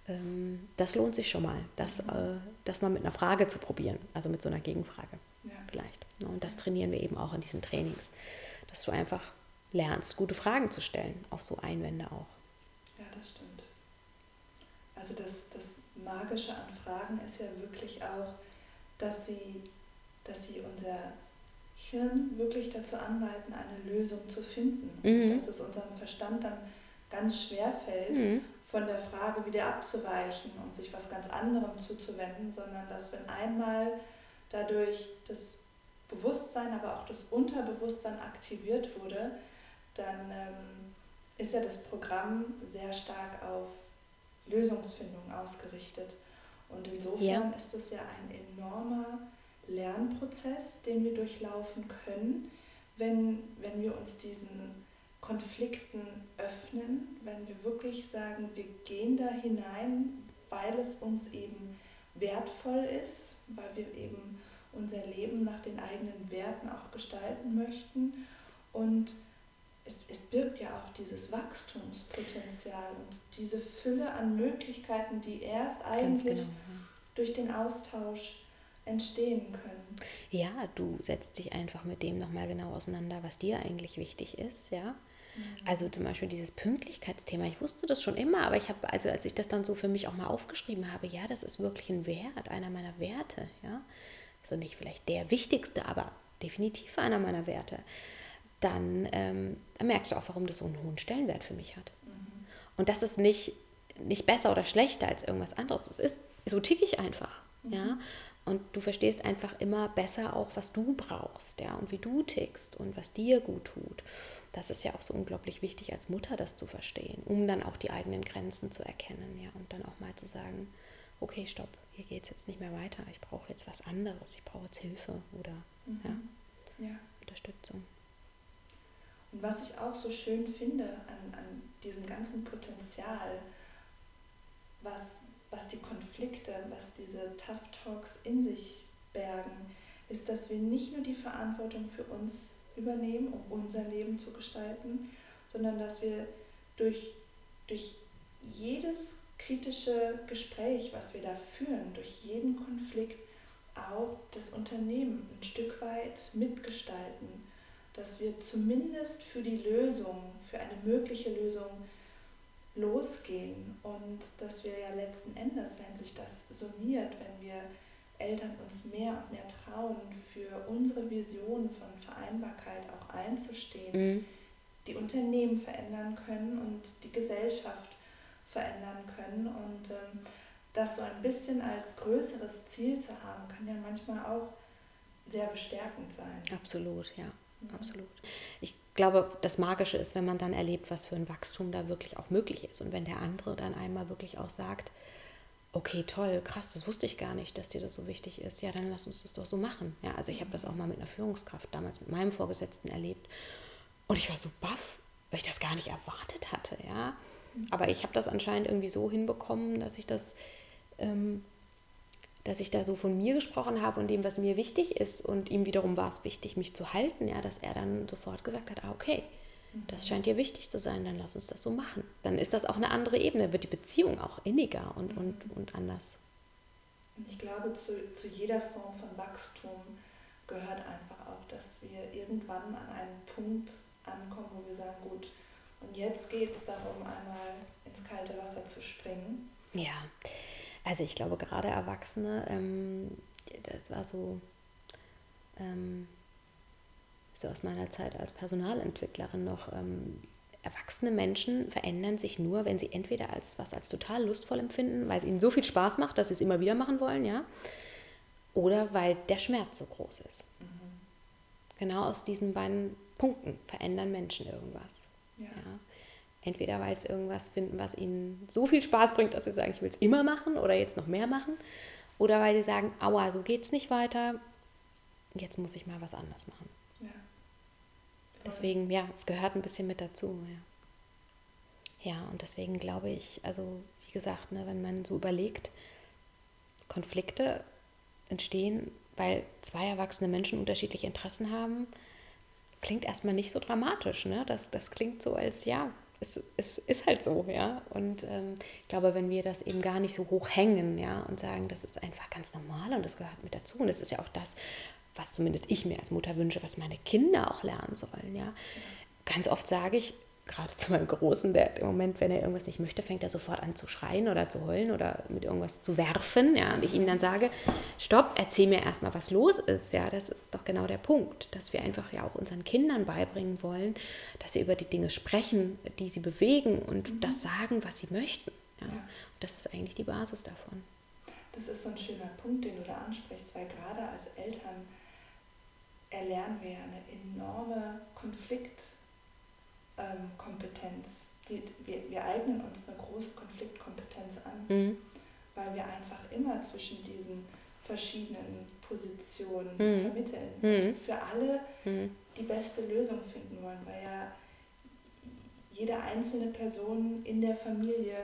Ähm, das lohnt sich schon mal, das, mhm. äh, das mal mit einer Frage zu probieren, also mit so einer Gegenfrage ja. vielleicht. Ne? Und das trainieren wir eben auch in diesen Trainings, dass du einfach lernst, gute Fragen zu stellen, auf so Einwände auch. Ja, das stimmt. Also das, das Magische an Fragen ist ja wirklich auch, dass sie, dass sie unser Hirn wirklich dazu anleiten, eine Lösung zu finden. Mhm. Dass es unserem Verstand dann ganz schwer fällt, mhm. Von der Frage wieder abzuweichen und sich was ganz anderem zuzuwenden, sondern dass wenn einmal dadurch das Bewusstsein, aber auch das Unterbewusstsein aktiviert wurde, dann ähm, ist ja das Programm sehr stark auf Lösungsfindung ausgerichtet. Und insofern ja. ist es ja ein enormer Lernprozess, den wir durchlaufen können, wenn, wenn wir uns diesen Konflikten öffnen, wenn wir wirklich sagen, wir gehen da hinein, weil es uns eben wertvoll ist, weil wir eben unser Leben nach den eigenen Werten auch gestalten möchten. Und es, es birgt ja auch dieses Wachstumspotenzial und diese Fülle an Möglichkeiten, die erst eigentlich genau, durch den Austausch entstehen können. Ja, du setzt dich einfach mit dem nochmal genau auseinander, was dir eigentlich wichtig ist, ja. Mhm. Also zum Beispiel dieses Pünktlichkeitsthema, ich wusste das schon immer, aber ich habe, also als ich das dann so für mich auch mal aufgeschrieben habe, ja, das ist wirklich ein Wert, einer meiner Werte, ja. Also nicht vielleicht der wichtigste, aber definitiv einer meiner Werte. Dann, ähm, dann merkst du auch, warum das so einen hohen Stellenwert für mich hat. Mhm. Und das ist nicht, nicht besser oder schlechter als irgendwas anderes. Es ist, so tick ich einfach. Mhm. Ja? Und du verstehst einfach immer besser auch, was du brauchst, ja, und wie du tickst und was dir gut tut. Das ist ja auch so unglaublich wichtig als Mutter, das zu verstehen, um dann auch die eigenen Grenzen zu erkennen, ja, und dann auch mal zu sagen, okay, stopp, hier geht es jetzt nicht mehr weiter, ich brauche jetzt was anderes, ich brauche jetzt Hilfe oder mhm. ja, ja. Unterstützung. Und was ich auch so schön finde an, an diesem ganzen Potenzial, was was die Konflikte, was diese Tough Talks in sich bergen, ist, dass wir nicht nur die Verantwortung für uns übernehmen, um unser Leben zu gestalten, sondern dass wir durch, durch jedes kritische Gespräch, was wir da führen, durch jeden Konflikt auch das Unternehmen ein Stück weit mitgestalten, dass wir zumindest für die Lösung, für eine mögliche Lösung losgehen und dass wir ja letzten Endes, wenn sich das summiert, wenn wir Eltern uns mehr und mehr trauen, für unsere Vision von Vereinbarkeit auch einzustehen, mhm. die Unternehmen verändern können und die Gesellschaft verändern können. Und ähm, das so ein bisschen als größeres Ziel zu haben, kann ja manchmal auch sehr bestärkend sein. Absolut, ja, mhm. absolut. Ich glaube, das Magische ist, wenn man dann erlebt, was für ein Wachstum da wirklich auch möglich ist. Und wenn der andere dann einmal wirklich auch sagt, okay, toll, krass, das wusste ich gar nicht, dass dir das so wichtig ist. Ja, dann lass uns das doch so machen. Ja, also ich habe das auch mal mit einer Führungskraft damals mit meinem Vorgesetzten erlebt. Und ich war so baff, weil ich das gar nicht erwartet hatte. Ja, aber ich habe das anscheinend irgendwie so hinbekommen, dass ich das ähm, dass ich da so von mir gesprochen habe und dem, was mir wichtig ist. Und ihm wiederum war es wichtig, mich zu halten, ja, dass er dann sofort gesagt hat, ah, okay, das scheint dir wichtig zu sein, dann lass uns das so machen. Dann ist das auch eine andere Ebene, wird die Beziehung auch inniger und, und, und anders. Ich glaube, zu, zu jeder Form von Wachstum gehört einfach auch, dass wir irgendwann an einen Punkt ankommen, wo wir sagen, gut, und jetzt geht es darum, einmal ins kalte Wasser zu springen. Ja, also ich glaube gerade Erwachsene, ähm, das war so, ähm, so aus meiner Zeit als Personalentwicklerin noch, ähm, erwachsene Menschen verändern sich nur, wenn sie entweder als was als total lustvoll empfinden, weil es ihnen so viel Spaß macht, dass sie es immer wieder machen wollen, ja, oder weil der Schmerz so groß ist. Mhm. Genau aus diesen beiden Punkten verändern Menschen irgendwas. Ja. ja. Entweder weil sie irgendwas finden, was ihnen so viel Spaß bringt, dass sie sagen, ich will es immer machen oder jetzt noch mehr machen, oder weil sie sagen, aua, so geht es nicht weiter, jetzt muss ich mal was anderes machen. Ja. Deswegen, ja, es gehört ein bisschen mit dazu. Ja, ja und deswegen glaube ich, also wie gesagt, ne, wenn man so überlegt, Konflikte entstehen, weil zwei erwachsene Menschen unterschiedliche Interessen haben, klingt erstmal nicht so dramatisch. Ne? Das, das klingt so als, ja, es, es ist halt so, ja. Und ähm, ich glaube, wenn wir das eben gar nicht so hoch hängen, ja, und sagen, das ist einfach ganz normal und das gehört mit dazu. Und das ist ja auch das, was zumindest ich mir als Mutter wünsche, was meine Kinder auch lernen sollen. Ja. Ganz oft sage ich, gerade zu meinem Großen, der im Moment, wenn er irgendwas nicht möchte, fängt er sofort an zu schreien oder zu heulen oder mit irgendwas zu werfen. Ja, und ich ihm dann sage, stopp, erzähl mir erstmal, was los ist. Ja, das ist doch genau der Punkt, dass wir einfach ja auch unseren Kindern beibringen wollen, dass sie über die Dinge sprechen, die sie bewegen und mhm. das sagen, was sie möchten. Ja. ja. Und das ist eigentlich die Basis davon. Das ist so ein schöner Punkt, den du da ansprichst, weil gerade als Eltern erlernen wir ja eine enorme Konfliktkompetenz. Ähm, wir, wir eignen uns eine große Konfliktkompetenz an, mhm. weil wir einfach immer zwischen diesen verschiedenen Positionen mhm. vermitteln, mhm. für alle mhm. die beste Lösung finden wollen, weil ja jede einzelne Person in der Familie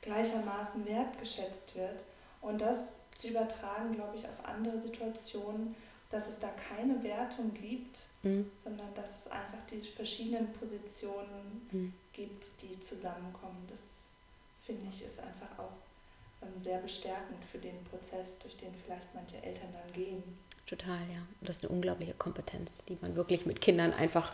gleichermaßen wertgeschätzt wird und das zu übertragen, glaube ich, auf andere Situationen dass es da keine Wertung gibt, mhm. sondern dass es einfach diese verschiedenen Positionen mhm. gibt, die zusammenkommen. Das finde ich ist einfach auch ähm, sehr bestärkend für den Prozess, durch den vielleicht manche Eltern dann gehen. Total, ja. Das ist eine unglaubliche Kompetenz, die man wirklich mit Kindern einfach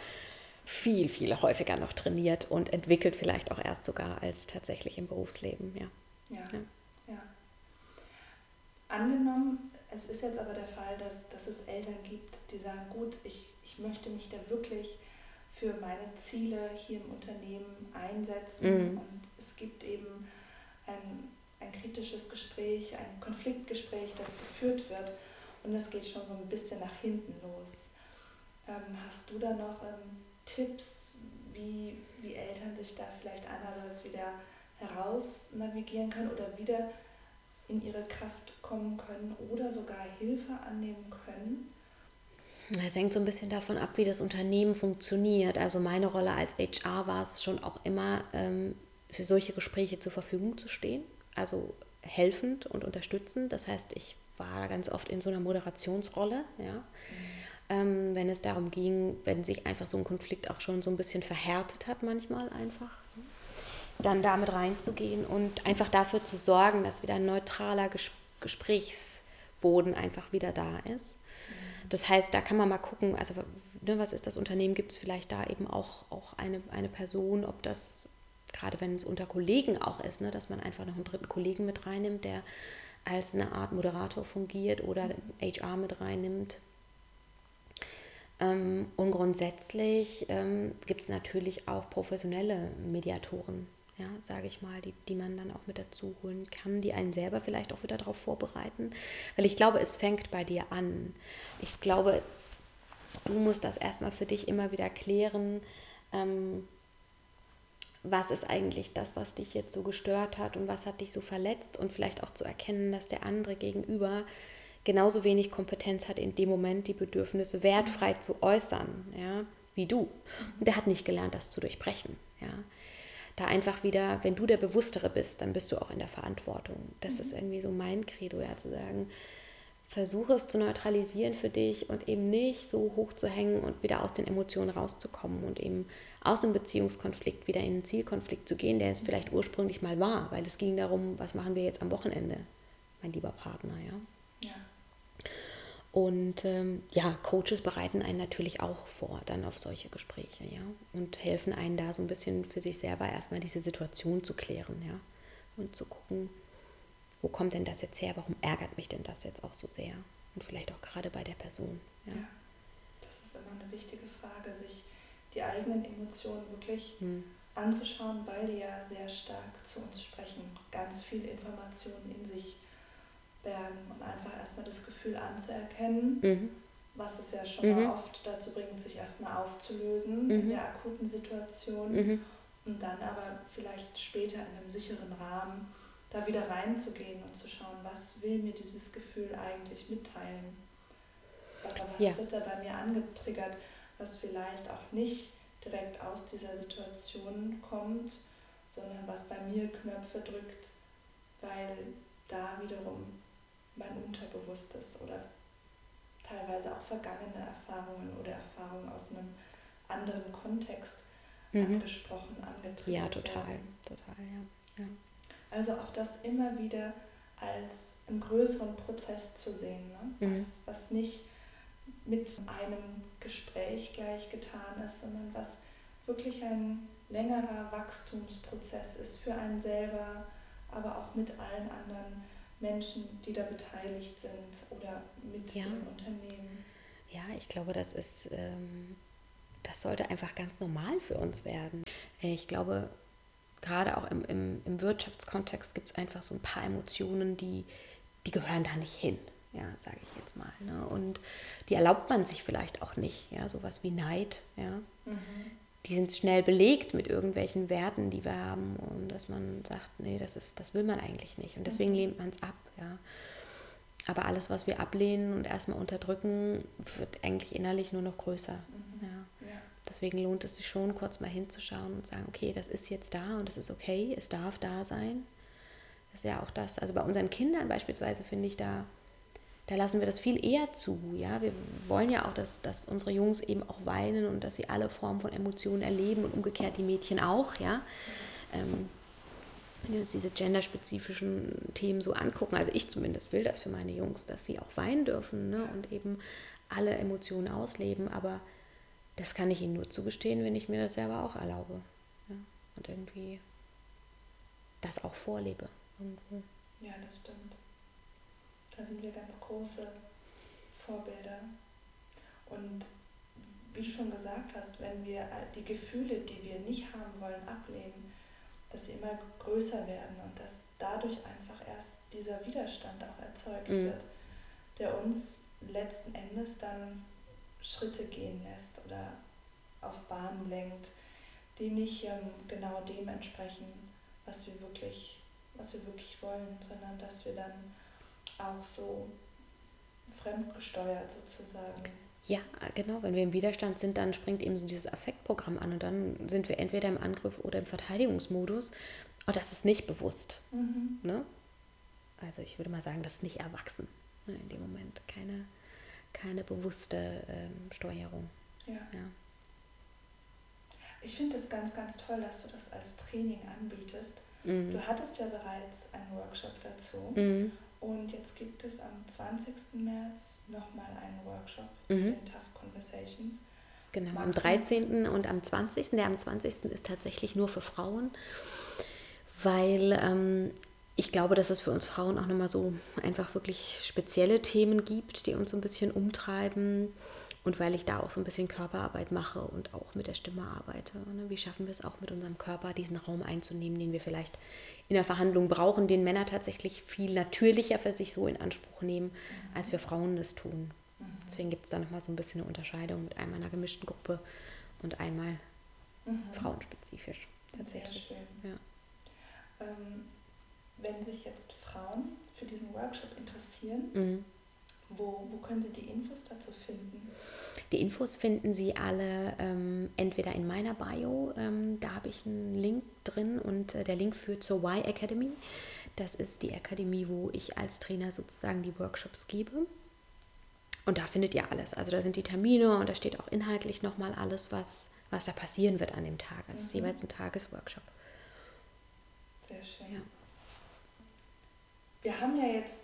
viel, viel häufiger noch trainiert und entwickelt, vielleicht auch erst sogar als tatsächlich im Berufsleben, ja. Ja, ja. ja. Angenommen, es ist jetzt aber der Fall, dass, dass es Eltern gibt, die sagen, gut, ich, ich möchte mich da wirklich für meine Ziele hier im Unternehmen einsetzen mhm. und es gibt eben ein, ein kritisches Gespräch, ein Konfliktgespräch, das geführt wird und es geht schon so ein bisschen nach hinten los. Ähm, hast du da noch ähm, Tipps, wie, wie Eltern sich da vielleicht einerseits wieder heraus navigieren können oder wieder in ihre Kraft kommen können oder sogar Hilfe annehmen können? Es hängt so ein bisschen davon ab, wie das Unternehmen funktioniert. Also meine Rolle als HR war es schon auch immer, ähm, für solche Gespräche zur Verfügung zu stehen. Also helfend und unterstützend. Das heißt, ich war da ganz oft in so einer Moderationsrolle, ja. Mhm. Ähm, wenn es darum ging, wenn sich einfach so ein Konflikt auch schon so ein bisschen verhärtet hat, manchmal einfach dann damit reinzugehen und einfach dafür zu sorgen, dass wieder ein neutraler Ges Gesprächsboden einfach wieder da ist. Mhm. Das heißt, da kann man mal gucken, also ne, was ist das Unternehmen, gibt es vielleicht da eben auch, auch eine, eine Person, ob das, gerade wenn es unter Kollegen auch ist, ne, dass man einfach noch einen dritten Kollegen mit reinnimmt, der als eine Art Moderator fungiert oder HR mit reinnimmt. Ähm, und grundsätzlich ähm, gibt es natürlich auch professionelle Mediatoren, ja, sage ich mal, die, die man dann auch mit dazu holen kann, die einen selber vielleicht auch wieder darauf vorbereiten. Weil ich glaube, es fängt bei dir an. Ich glaube, du musst das erstmal für dich immer wieder klären. Ähm, was ist eigentlich das, was dich jetzt so gestört hat und was hat dich so verletzt und vielleicht auch zu erkennen, dass der andere gegenüber genauso wenig Kompetenz hat, in dem Moment die Bedürfnisse wertfrei zu äußern, ja, wie du. Und der hat nicht gelernt, das zu durchbrechen, ja da einfach wieder, wenn du der Bewusstere bist, dann bist du auch in der Verantwortung. Das mhm. ist irgendwie so mein Credo, ja, zu sagen, versuche es zu neutralisieren für dich und eben nicht so hoch zu hängen und wieder aus den Emotionen rauszukommen und eben aus einem Beziehungskonflikt wieder in einen Zielkonflikt zu gehen, der es vielleicht ursprünglich mal war, weil es ging darum, was machen wir jetzt am Wochenende, mein lieber Partner, ja. Ja. Und ähm, ja, Coaches bereiten einen natürlich auch vor dann auf solche Gespräche, ja. Und helfen einen da so ein bisschen für sich selber erstmal diese Situation zu klären, ja. Und zu gucken, wo kommt denn das jetzt her? Warum ärgert mich denn das jetzt auch so sehr? Und vielleicht auch gerade bei der Person. Ja, ja das ist immer eine wichtige Frage, sich die eigenen Emotionen wirklich mhm. anzuschauen, weil die ja sehr stark zu uns sprechen, ganz viel Informationen in sich bergen und einfach erstmal das Gefühl anzuerkennen, mhm. was es ja schon mhm. mal oft dazu bringt, sich erstmal aufzulösen in mhm. der akuten Situation mhm. und dann aber vielleicht später in einem sicheren Rahmen da wieder reinzugehen und zu schauen, was will mir dieses Gefühl eigentlich mitteilen. Was, was ja. wird da bei mir angetriggert, was vielleicht auch nicht direkt aus dieser Situation kommt, sondern was bei mir Knöpfe drückt, weil da wiederum mein Unterbewusstes oder teilweise auch vergangene Erfahrungen oder Erfahrungen aus einem anderen Kontext mhm. angesprochen, angetriggert Ja, total, werden. total, ja. ja. Also auch das immer wieder als einen größeren Prozess zu sehen, ne? Mhm. was, mhm. was nicht mit einem Gespräch gleich getan ist, sondern was wirklich ein längerer Wachstumsprozess ist für einen selber, aber auch mit allen anderen Menschen, die da beteiligt sind oder mit ja. dem Unternehmen. Ja, ich glaube, das ist, ähm, das sollte einfach ganz normal für uns werden. Ich glaube, gerade auch im, im, im Wirtschaftskontext gibt es einfach so ein paar Emotionen, die, die gehören da nicht hin, ja, sage ich jetzt mal. Ne? Und die erlaubt man sich vielleicht auch nicht, ja, sowas wie Neid, ja. Mhm. Die sind schnell belegt mit irgendwelchen Werten, die wir haben, und dass man sagt, nee, das ist, das will man eigentlich nicht. Und deswegen mhm. lehnt man es ab, ja. Aber alles, was wir ablehnen und erstmal unterdrücken, wird eigentlich innerlich nur noch größer. Mhm. Ja. ja. Deswegen lohnt es sich schon, kurz mal hinzuschauen und sagen, okay, das ist jetzt da und es ist okay, es darf da sein. Das ist ja auch das. Also bei unseren Kindern beispielsweise finde ich da, da lassen wir das viel eher zu. Ja? Wir wollen ja auch, dass, dass unsere Jungs eben auch weinen und dass sie alle Formen von Emotionen erleben und umgekehrt die Mädchen auch. Ja? Ähm, wenn wir uns diese genderspezifischen Themen so angucken, also ich zumindest will das für meine Jungs, dass sie auch weinen dürfen ne? und eben alle Emotionen ausleben, aber das kann ich ihnen nur zugestehen, wenn ich mir das selber auch erlaube. Ja? Und irgendwie das auch vorlebe. Irgendwo. Ja, das stimmt. Da sind wir ganz große Vorbilder. Und wie du schon gesagt hast, wenn wir die Gefühle, die wir nicht haben wollen, ablehnen, dass sie immer größer werden und dass dadurch einfach erst dieser Widerstand auch erzeugt mhm. wird, der uns letzten Endes dann Schritte gehen lässt oder auf Bahnen lenkt, die nicht ähm, genau dem entsprechen, was wir wirklich, was wir wirklich wollen, sondern dass wir dann auch so fremdgesteuert sozusagen. Ja, genau. Wenn wir im Widerstand sind, dann springt eben so dieses Affektprogramm an und dann sind wir entweder im Angriff oder im Verteidigungsmodus. Aber das ist nicht bewusst. Mhm. Ne? Also ich würde mal sagen, das ist nicht erwachsen ne, in dem Moment. Keine, keine bewusste ähm, Steuerung. Ja. ja. Ich finde es ganz, ganz toll, dass du das als Training anbietest. Mhm. Du hattest ja bereits einen Workshop dazu. Mhm. Und jetzt gibt es am 20. März nochmal einen Workshop mhm. den Tough Conversations. Genau, Magst am 13. und am 20. Der am 20. ist tatsächlich nur für Frauen, weil ähm, ich glaube, dass es für uns Frauen auch nochmal so einfach wirklich spezielle Themen gibt, die uns so ein bisschen umtreiben. Und weil ich da auch so ein bisschen Körperarbeit mache und auch mit der Stimme arbeite. Ne? Wie schaffen wir es auch mit unserem Körper, diesen Raum einzunehmen, den wir vielleicht in der Verhandlung brauchen, den Männer tatsächlich viel natürlicher für sich so in Anspruch nehmen, mhm. als wir Frauen das tun. Mhm. Deswegen gibt es da nochmal so ein bisschen eine Unterscheidung mit einmal einer gemischten Gruppe und einmal mhm. frauenspezifisch. Tatsächlich. Sehr schön. Ja. Ähm, wenn sich jetzt Frauen für diesen Workshop interessieren, mhm. Wo, wo können sie die Infos dazu finden? Die Infos finden Sie alle ähm, entweder in meiner Bio, ähm, da habe ich einen Link drin und äh, der Link führt zur Y Academy. Das ist die Akademie, wo ich als Trainer sozusagen die Workshops gebe. Und da findet ihr alles. Also da sind die Termine und da steht auch inhaltlich nochmal alles, was, was da passieren wird an dem Tag. Es mhm. ist jeweils ein Tagesworkshop. Sehr schön. Ja. Wir haben ja jetzt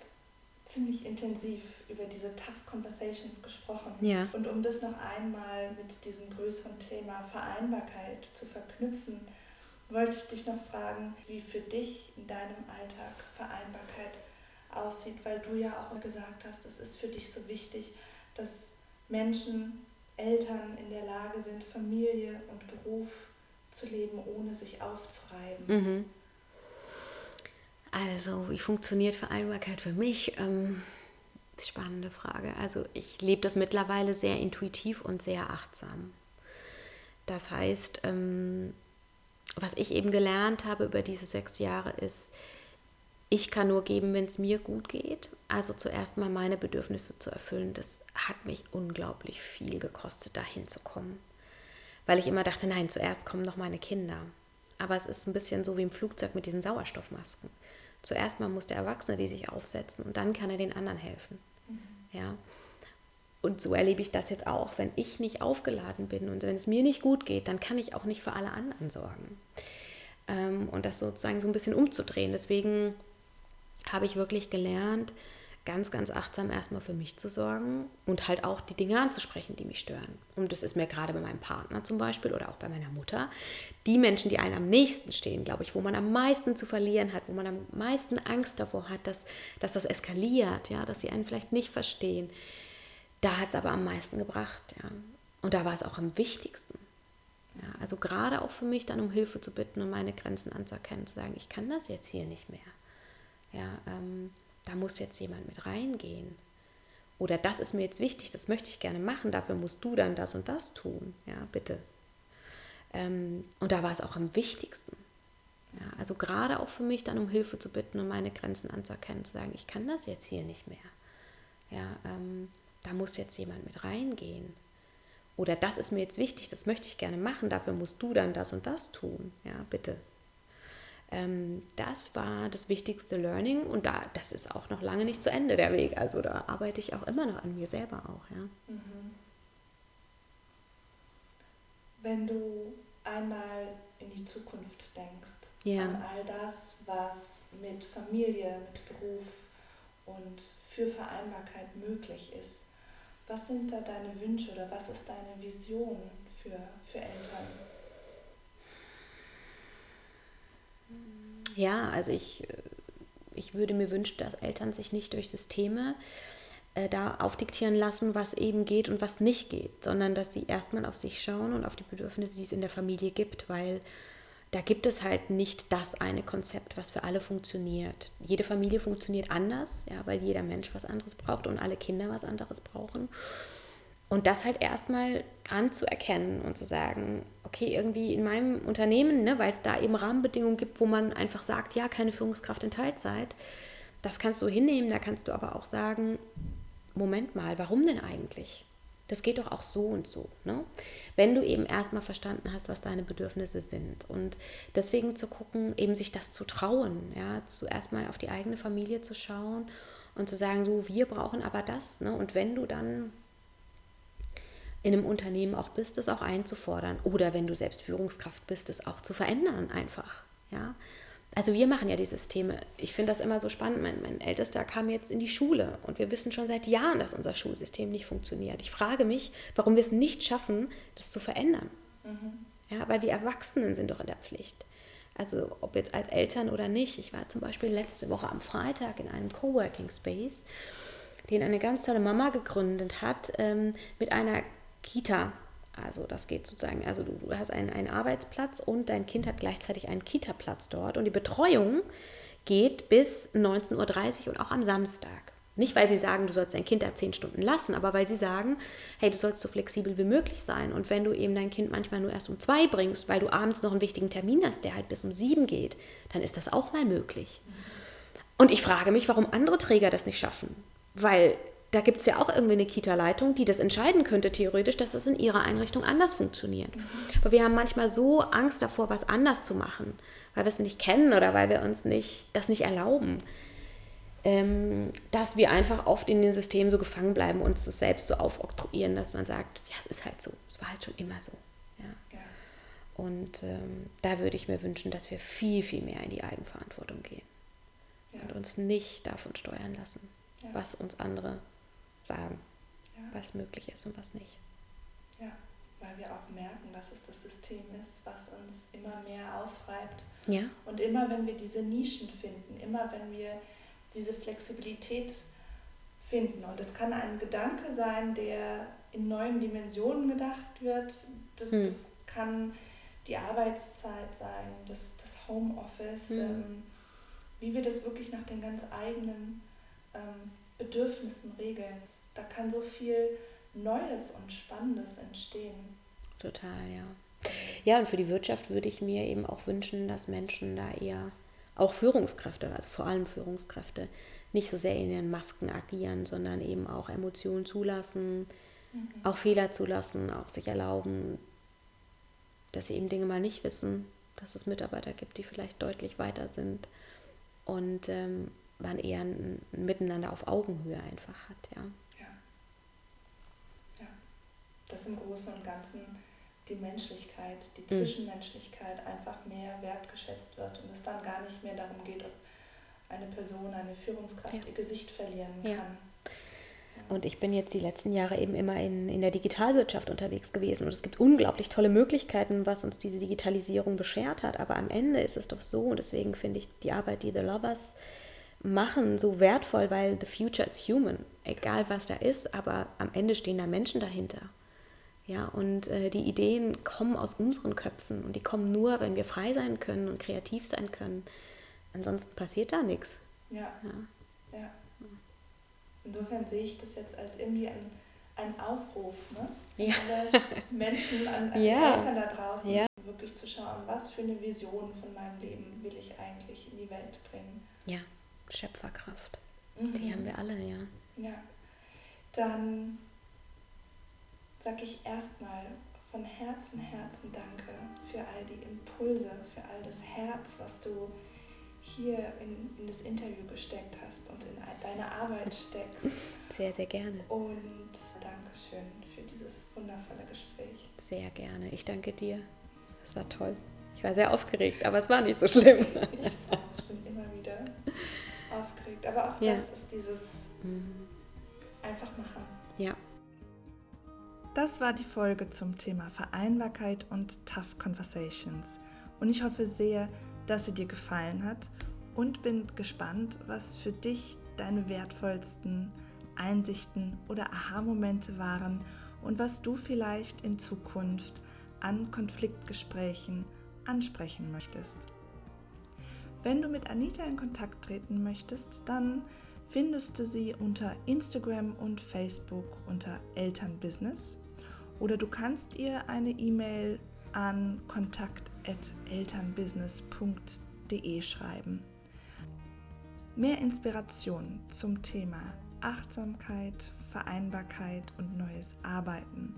ziemlich intensiv über diese Tough Conversations gesprochen. Ja. Und um das noch einmal mit diesem größeren Thema Vereinbarkeit zu verknüpfen, wollte ich dich noch fragen, wie für dich in deinem Alltag Vereinbarkeit aussieht, weil du ja auch gesagt hast, es ist für dich so wichtig, dass Menschen Eltern in der Lage sind, Familie und Beruf zu leben, ohne sich aufzureiben? Mhm. Also, wie funktioniert Vereinbarkeit für mich? Ähm, spannende Frage. Also, ich lebe das mittlerweile sehr intuitiv und sehr achtsam. Das heißt, ähm, was ich eben gelernt habe über diese sechs Jahre ist, ich kann nur geben, wenn es mir gut geht. Also zuerst mal meine Bedürfnisse zu erfüllen, das hat mich unglaublich viel gekostet, dahin zu kommen. Weil ich immer dachte, nein, zuerst kommen noch meine Kinder. Aber es ist ein bisschen so wie im Flugzeug mit diesen Sauerstoffmasken. Zuerst mal muss der Erwachsene die sich aufsetzen und dann kann er den anderen helfen. Mhm. Ja. Und so erlebe ich das jetzt auch. Wenn ich nicht aufgeladen bin und wenn es mir nicht gut geht, dann kann ich auch nicht für alle anderen sorgen. Ähm, und das sozusagen so ein bisschen umzudrehen. Deswegen habe ich wirklich gelernt, ganz, ganz achtsam erstmal für mich zu sorgen und halt auch die Dinge anzusprechen, die mich stören. Und das ist mir gerade bei meinem Partner zum Beispiel oder auch bei meiner Mutter. Die Menschen, die einem am nächsten stehen, glaube ich, wo man am meisten zu verlieren hat, wo man am meisten Angst davor hat, dass, dass das eskaliert, ja, dass sie einen vielleicht nicht verstehen da hat es aber am meisten gebracht, ja. Und da war es auch am wichtigsten. Ja, also gerade auch für mich dann um Hilfe zu bitten und meine Grenzen anzuerkennen, zu sagen, ich kann das jetzt hier nicht mehr. Ja, ähm, da muss jetzt jemand mit reingehen. Oder das ist mir jetzt wichtig, das möchte ich gerne machen, dafür musst du dann das und das tun. Ja, bitte. Ähm, und da war es auch am wichtigsten. Ja, also gerade auch für mich dann um Hilfe zu bitten und meine Grenzen anzuerkennen, zu sagen, ich kann das jetzt hier nicht mehr. Ja, ähm, da muss jetzt jemand mit reingehen. Oder das ist mir jetzt wichtig, das möchte ich gerne machen, dafür musst du dann das und das tun. Ja, bitte. Ähm, das war das wichtigste Learning und da, das ist auch noch lange nicht zu Ende der Weg. Also da arbeite ich auch immer noch an mir selber auch. Ja. Mhm. Wenn du einmal in die Zukunft denkst, ja. an all das, was mit Familie, mit Beruf und für Vereinbarkeit möglich ist, was sind da deine Wünsche oder was ist deine Vision für, für Eltern? Ja, also ich, ich würde mir wünschen, dass Eltern sich nicht durch Systeme äh, da aufdiktieren lassen, was eben geht und was nicht geht, sondern dass sie erstmal auf sich schauen und auf die Bedürfnisse, die es in der Familie gibt, weil da gibt es halt nicht das eine Konzept, was für alle funktioniert. Jede Familie funktioniert anders, ja, weil jeder Mensch was anderes braucht und alle Kinder was anderes brauchen. Und das halt erstmal anzuerkennen und zu sagen, okay, irgendwie in meinem Unternehmen, ne, weil es da eben Rahmenbedingungen gibt, wo man einfach sagt, ja, keine Führungskraft in Teilzeit, das kannst du hinnehmen, da kannst du aber auch sagen, Moment mal, warum denn eigentlich? Das geht doch auch so und so. Ne? Wenn du eben erstmal verstanden hast, was deine Bedürfnisse sind. Und deswegen zu gucken, eben sich das zu trauen, ja, zuerst mal auf die eigene Familie zu schauen und zu sagen, so, wir brauchen aber das. Ne? Und wenn du dann in einem Unternehmen auch bist, das auch einzufordern. Oder wenn du selbst Führungskraft bist, das auch zu verändern einfach. Ja? also wir machen ja die Systeme. Ich finde das immer so spannend. Mein, mein Ältester kam jetzt in die Schule und wir wissen schon seit Jahren, dass unser Schulsystem nicht funktioniert. Ich frage mich, warum wir es nicht schaffen, das zu verändern. Mhm. Ja, weil wir Erwachsenen sind doch in der Pflicht. Also ob jetzt als Eltern oder nicht. Ich war zum Beispiel letzte Woche am Freitag in einem Coworking Space, den eine ganz tolle Mama gegründet hat, ähm, mit einer Kita. Also das geht sozusagen, also du, hast einen, einen Arbeitsplatz und dein Kind hat gleichzeitig einen Kita-Platz dort und die Betreuung geht bis 19.30 Uhr und auch am Samstag. Nicht, weil sie sagen, du sollst dein Kind da zehn Stunden lassen, aber weil sie sagen, hey, du sollst so flexibel wie möglich sein. Und wenn du eben dein Kind manchmal nur erst um zwei bringst, weil du abends noch einen wichtigen Termin hast, der halt bis um sieben geht, dann ist das auch mal möglich. Und ich frage mich, warum andere Träger das nicht schaffen. Weil da gibt es ja auch irgendwie eine Kita-Leitung, die das entscheiden könnte, theoretisch, dass es in ihrer Einrichtung anders funktioniert. Mhm. Aber wir haben manchmal so Angst davor, was anders zu machen, weil wir es nicht kennen oder weil wir uns nicht, das nicht erlauben, ähm, dass wir einfach oft in den Systemen so gefangen bleiben und uns das selbst so aufoktroyieren, dass man sagt, ja, es ist halt so, es war halt schon immer so. Ja. ja. Und ähm, da würde ich mir wünschen, dass wir viel, viel mehr in die Eigenverantwortung gehen ja. und uns nicht davon steuern lassen, was uns andere sagen, ja. was möglich ist und was nicht. Ja, weil wir auch merken, dass es das System ist, was uns immer mehr aufreibt. Ja. Und immer wenn wir diese Nischen finden, immer wenn wir diese Flexibilität finden, und es kann ein Gedanke sein, der in neuen Dimensionen gedacht wird. Das, hm. das kann die Arbeitszeit sein, das, das Homeoffice, hm. ähm, wie wir das wirklich nach den ganz eigenen ähm, Bedürfnissen regeln. Da kann so viel Neues und Spannendes entstehen. Total, ja. Ja, und für die Wirtschaft würde ich mir eben auch wünschen, dass Menschen da eher, auch Führungskräfte, also vor allem Führungskräfte, nicht so sehr in ihren Masken agieren, sondern eben auch Emotionen zulassen, mhm. auch Fehler zulassen, auch sich erlauben, dass sie eben Dinge mal nicht wissen, dass es Mitarbeiter gibt, die vielleicht deutlich weiter sind und ähm, man eher ein, ein, Miteinander auf Augenhöhe einfach hat, ja. Das im Großen und Ganzen die Menschlichkeit, die mhm. Zwischenmenschlichkeit einfach mehr wertgeschätzt wird und es dann gar nicht mehr darum geht, ob eine Person, eine Führungskraft ja. ihr Gesicht verlieren ja. kann. Und ich bin jetzt die letzten Jahre eben immer in, in der Digitalwirtschaft unterwegs gewesen. Und es gibt unglaublich tolle Möglichkeiten, was uns diese Digitalisierung beschert hat. Aber am Ende ist es doch so, und deswegen finde ich die Arbeit, die The Lovers machen, so wertvoll, weil the future is human. Egal was da ist, aber am Ende stehen da Menschen dahinter. Ja, und äh, die Ideen kommen aus unseren Köpfen und die kommen nur, wenn wir frei sein können und kreativ sein können. Ansonsten passiert da nichts. Ja. ja. ja. Insofern sehe ich das jetzt als irgendwie ein, ein Aufruf, ne? Ja. Alle Menschen, an, an ja. Eltern da draußen, ja. wirklich zu schauen, was für eine Vision von meinem Leben will ich eigentlich in die Welt bringen. Ja, Schöpferkraft. Mhm. Die haben wir alle, ja. Ja. Dann sage ich erstmal von Herzen, Herzen Danke für all die Impulse, für all das Herz, was du hier in, in das Interview gesteckt hast und in deine Arbeit steckst. Sehr, sehr gerne. Und Dankeschön für dieses wundervolle Gespräch. Sehr gerne. Ich danke dir. Es war toll. Ich war sehr aufgeregt, aber es war nicht so schlimm. ich bin immer wieder aufgeregt. Aber auch ja. das ist dieses mhm. einfach machen. Ja. Das war die Folge zum Thema Vereinbarkeit und Tough Conversations. Und ich hoffe sehr, dass sie dir gefallen hat und bin gespannt, was für dich deine wertvollsten Einsichten oder Aha-Momente waren und was du vielleicht in Zukunft an Konfliktgesprächen ansprechen möchtest. Wenn du mit Anita in Kontakt treten möchtest, dann findest du sie unter Instagram und Facebook unter Elternbusiness oder du kannst ihr eine E-Mail an kontakt.elternbusiness.de schreiben. Mehr Inspiration zum Thema Achtsamkeit, Vereinbarkeit und neues Arbeiten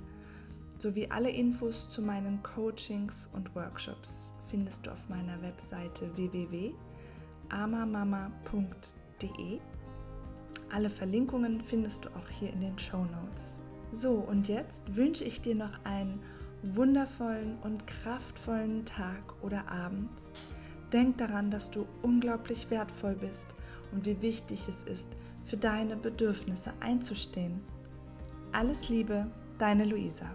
sowie alle Infos zu meinen Coachings und Workshops findest du auf meiner Webseite www.amamama.de. Alle Verlinkungen findest du auch hier in den Show Notes. So, und jetzt wünsche ich dir noch einen wundervollen und kraftvollen Tag oder Abend. Denk daran, dass du unglaublich wertvoll bist und wie wichtig es ist, für deine Bedürfnisse einzustehen. Alles Liebe, deine Luisa.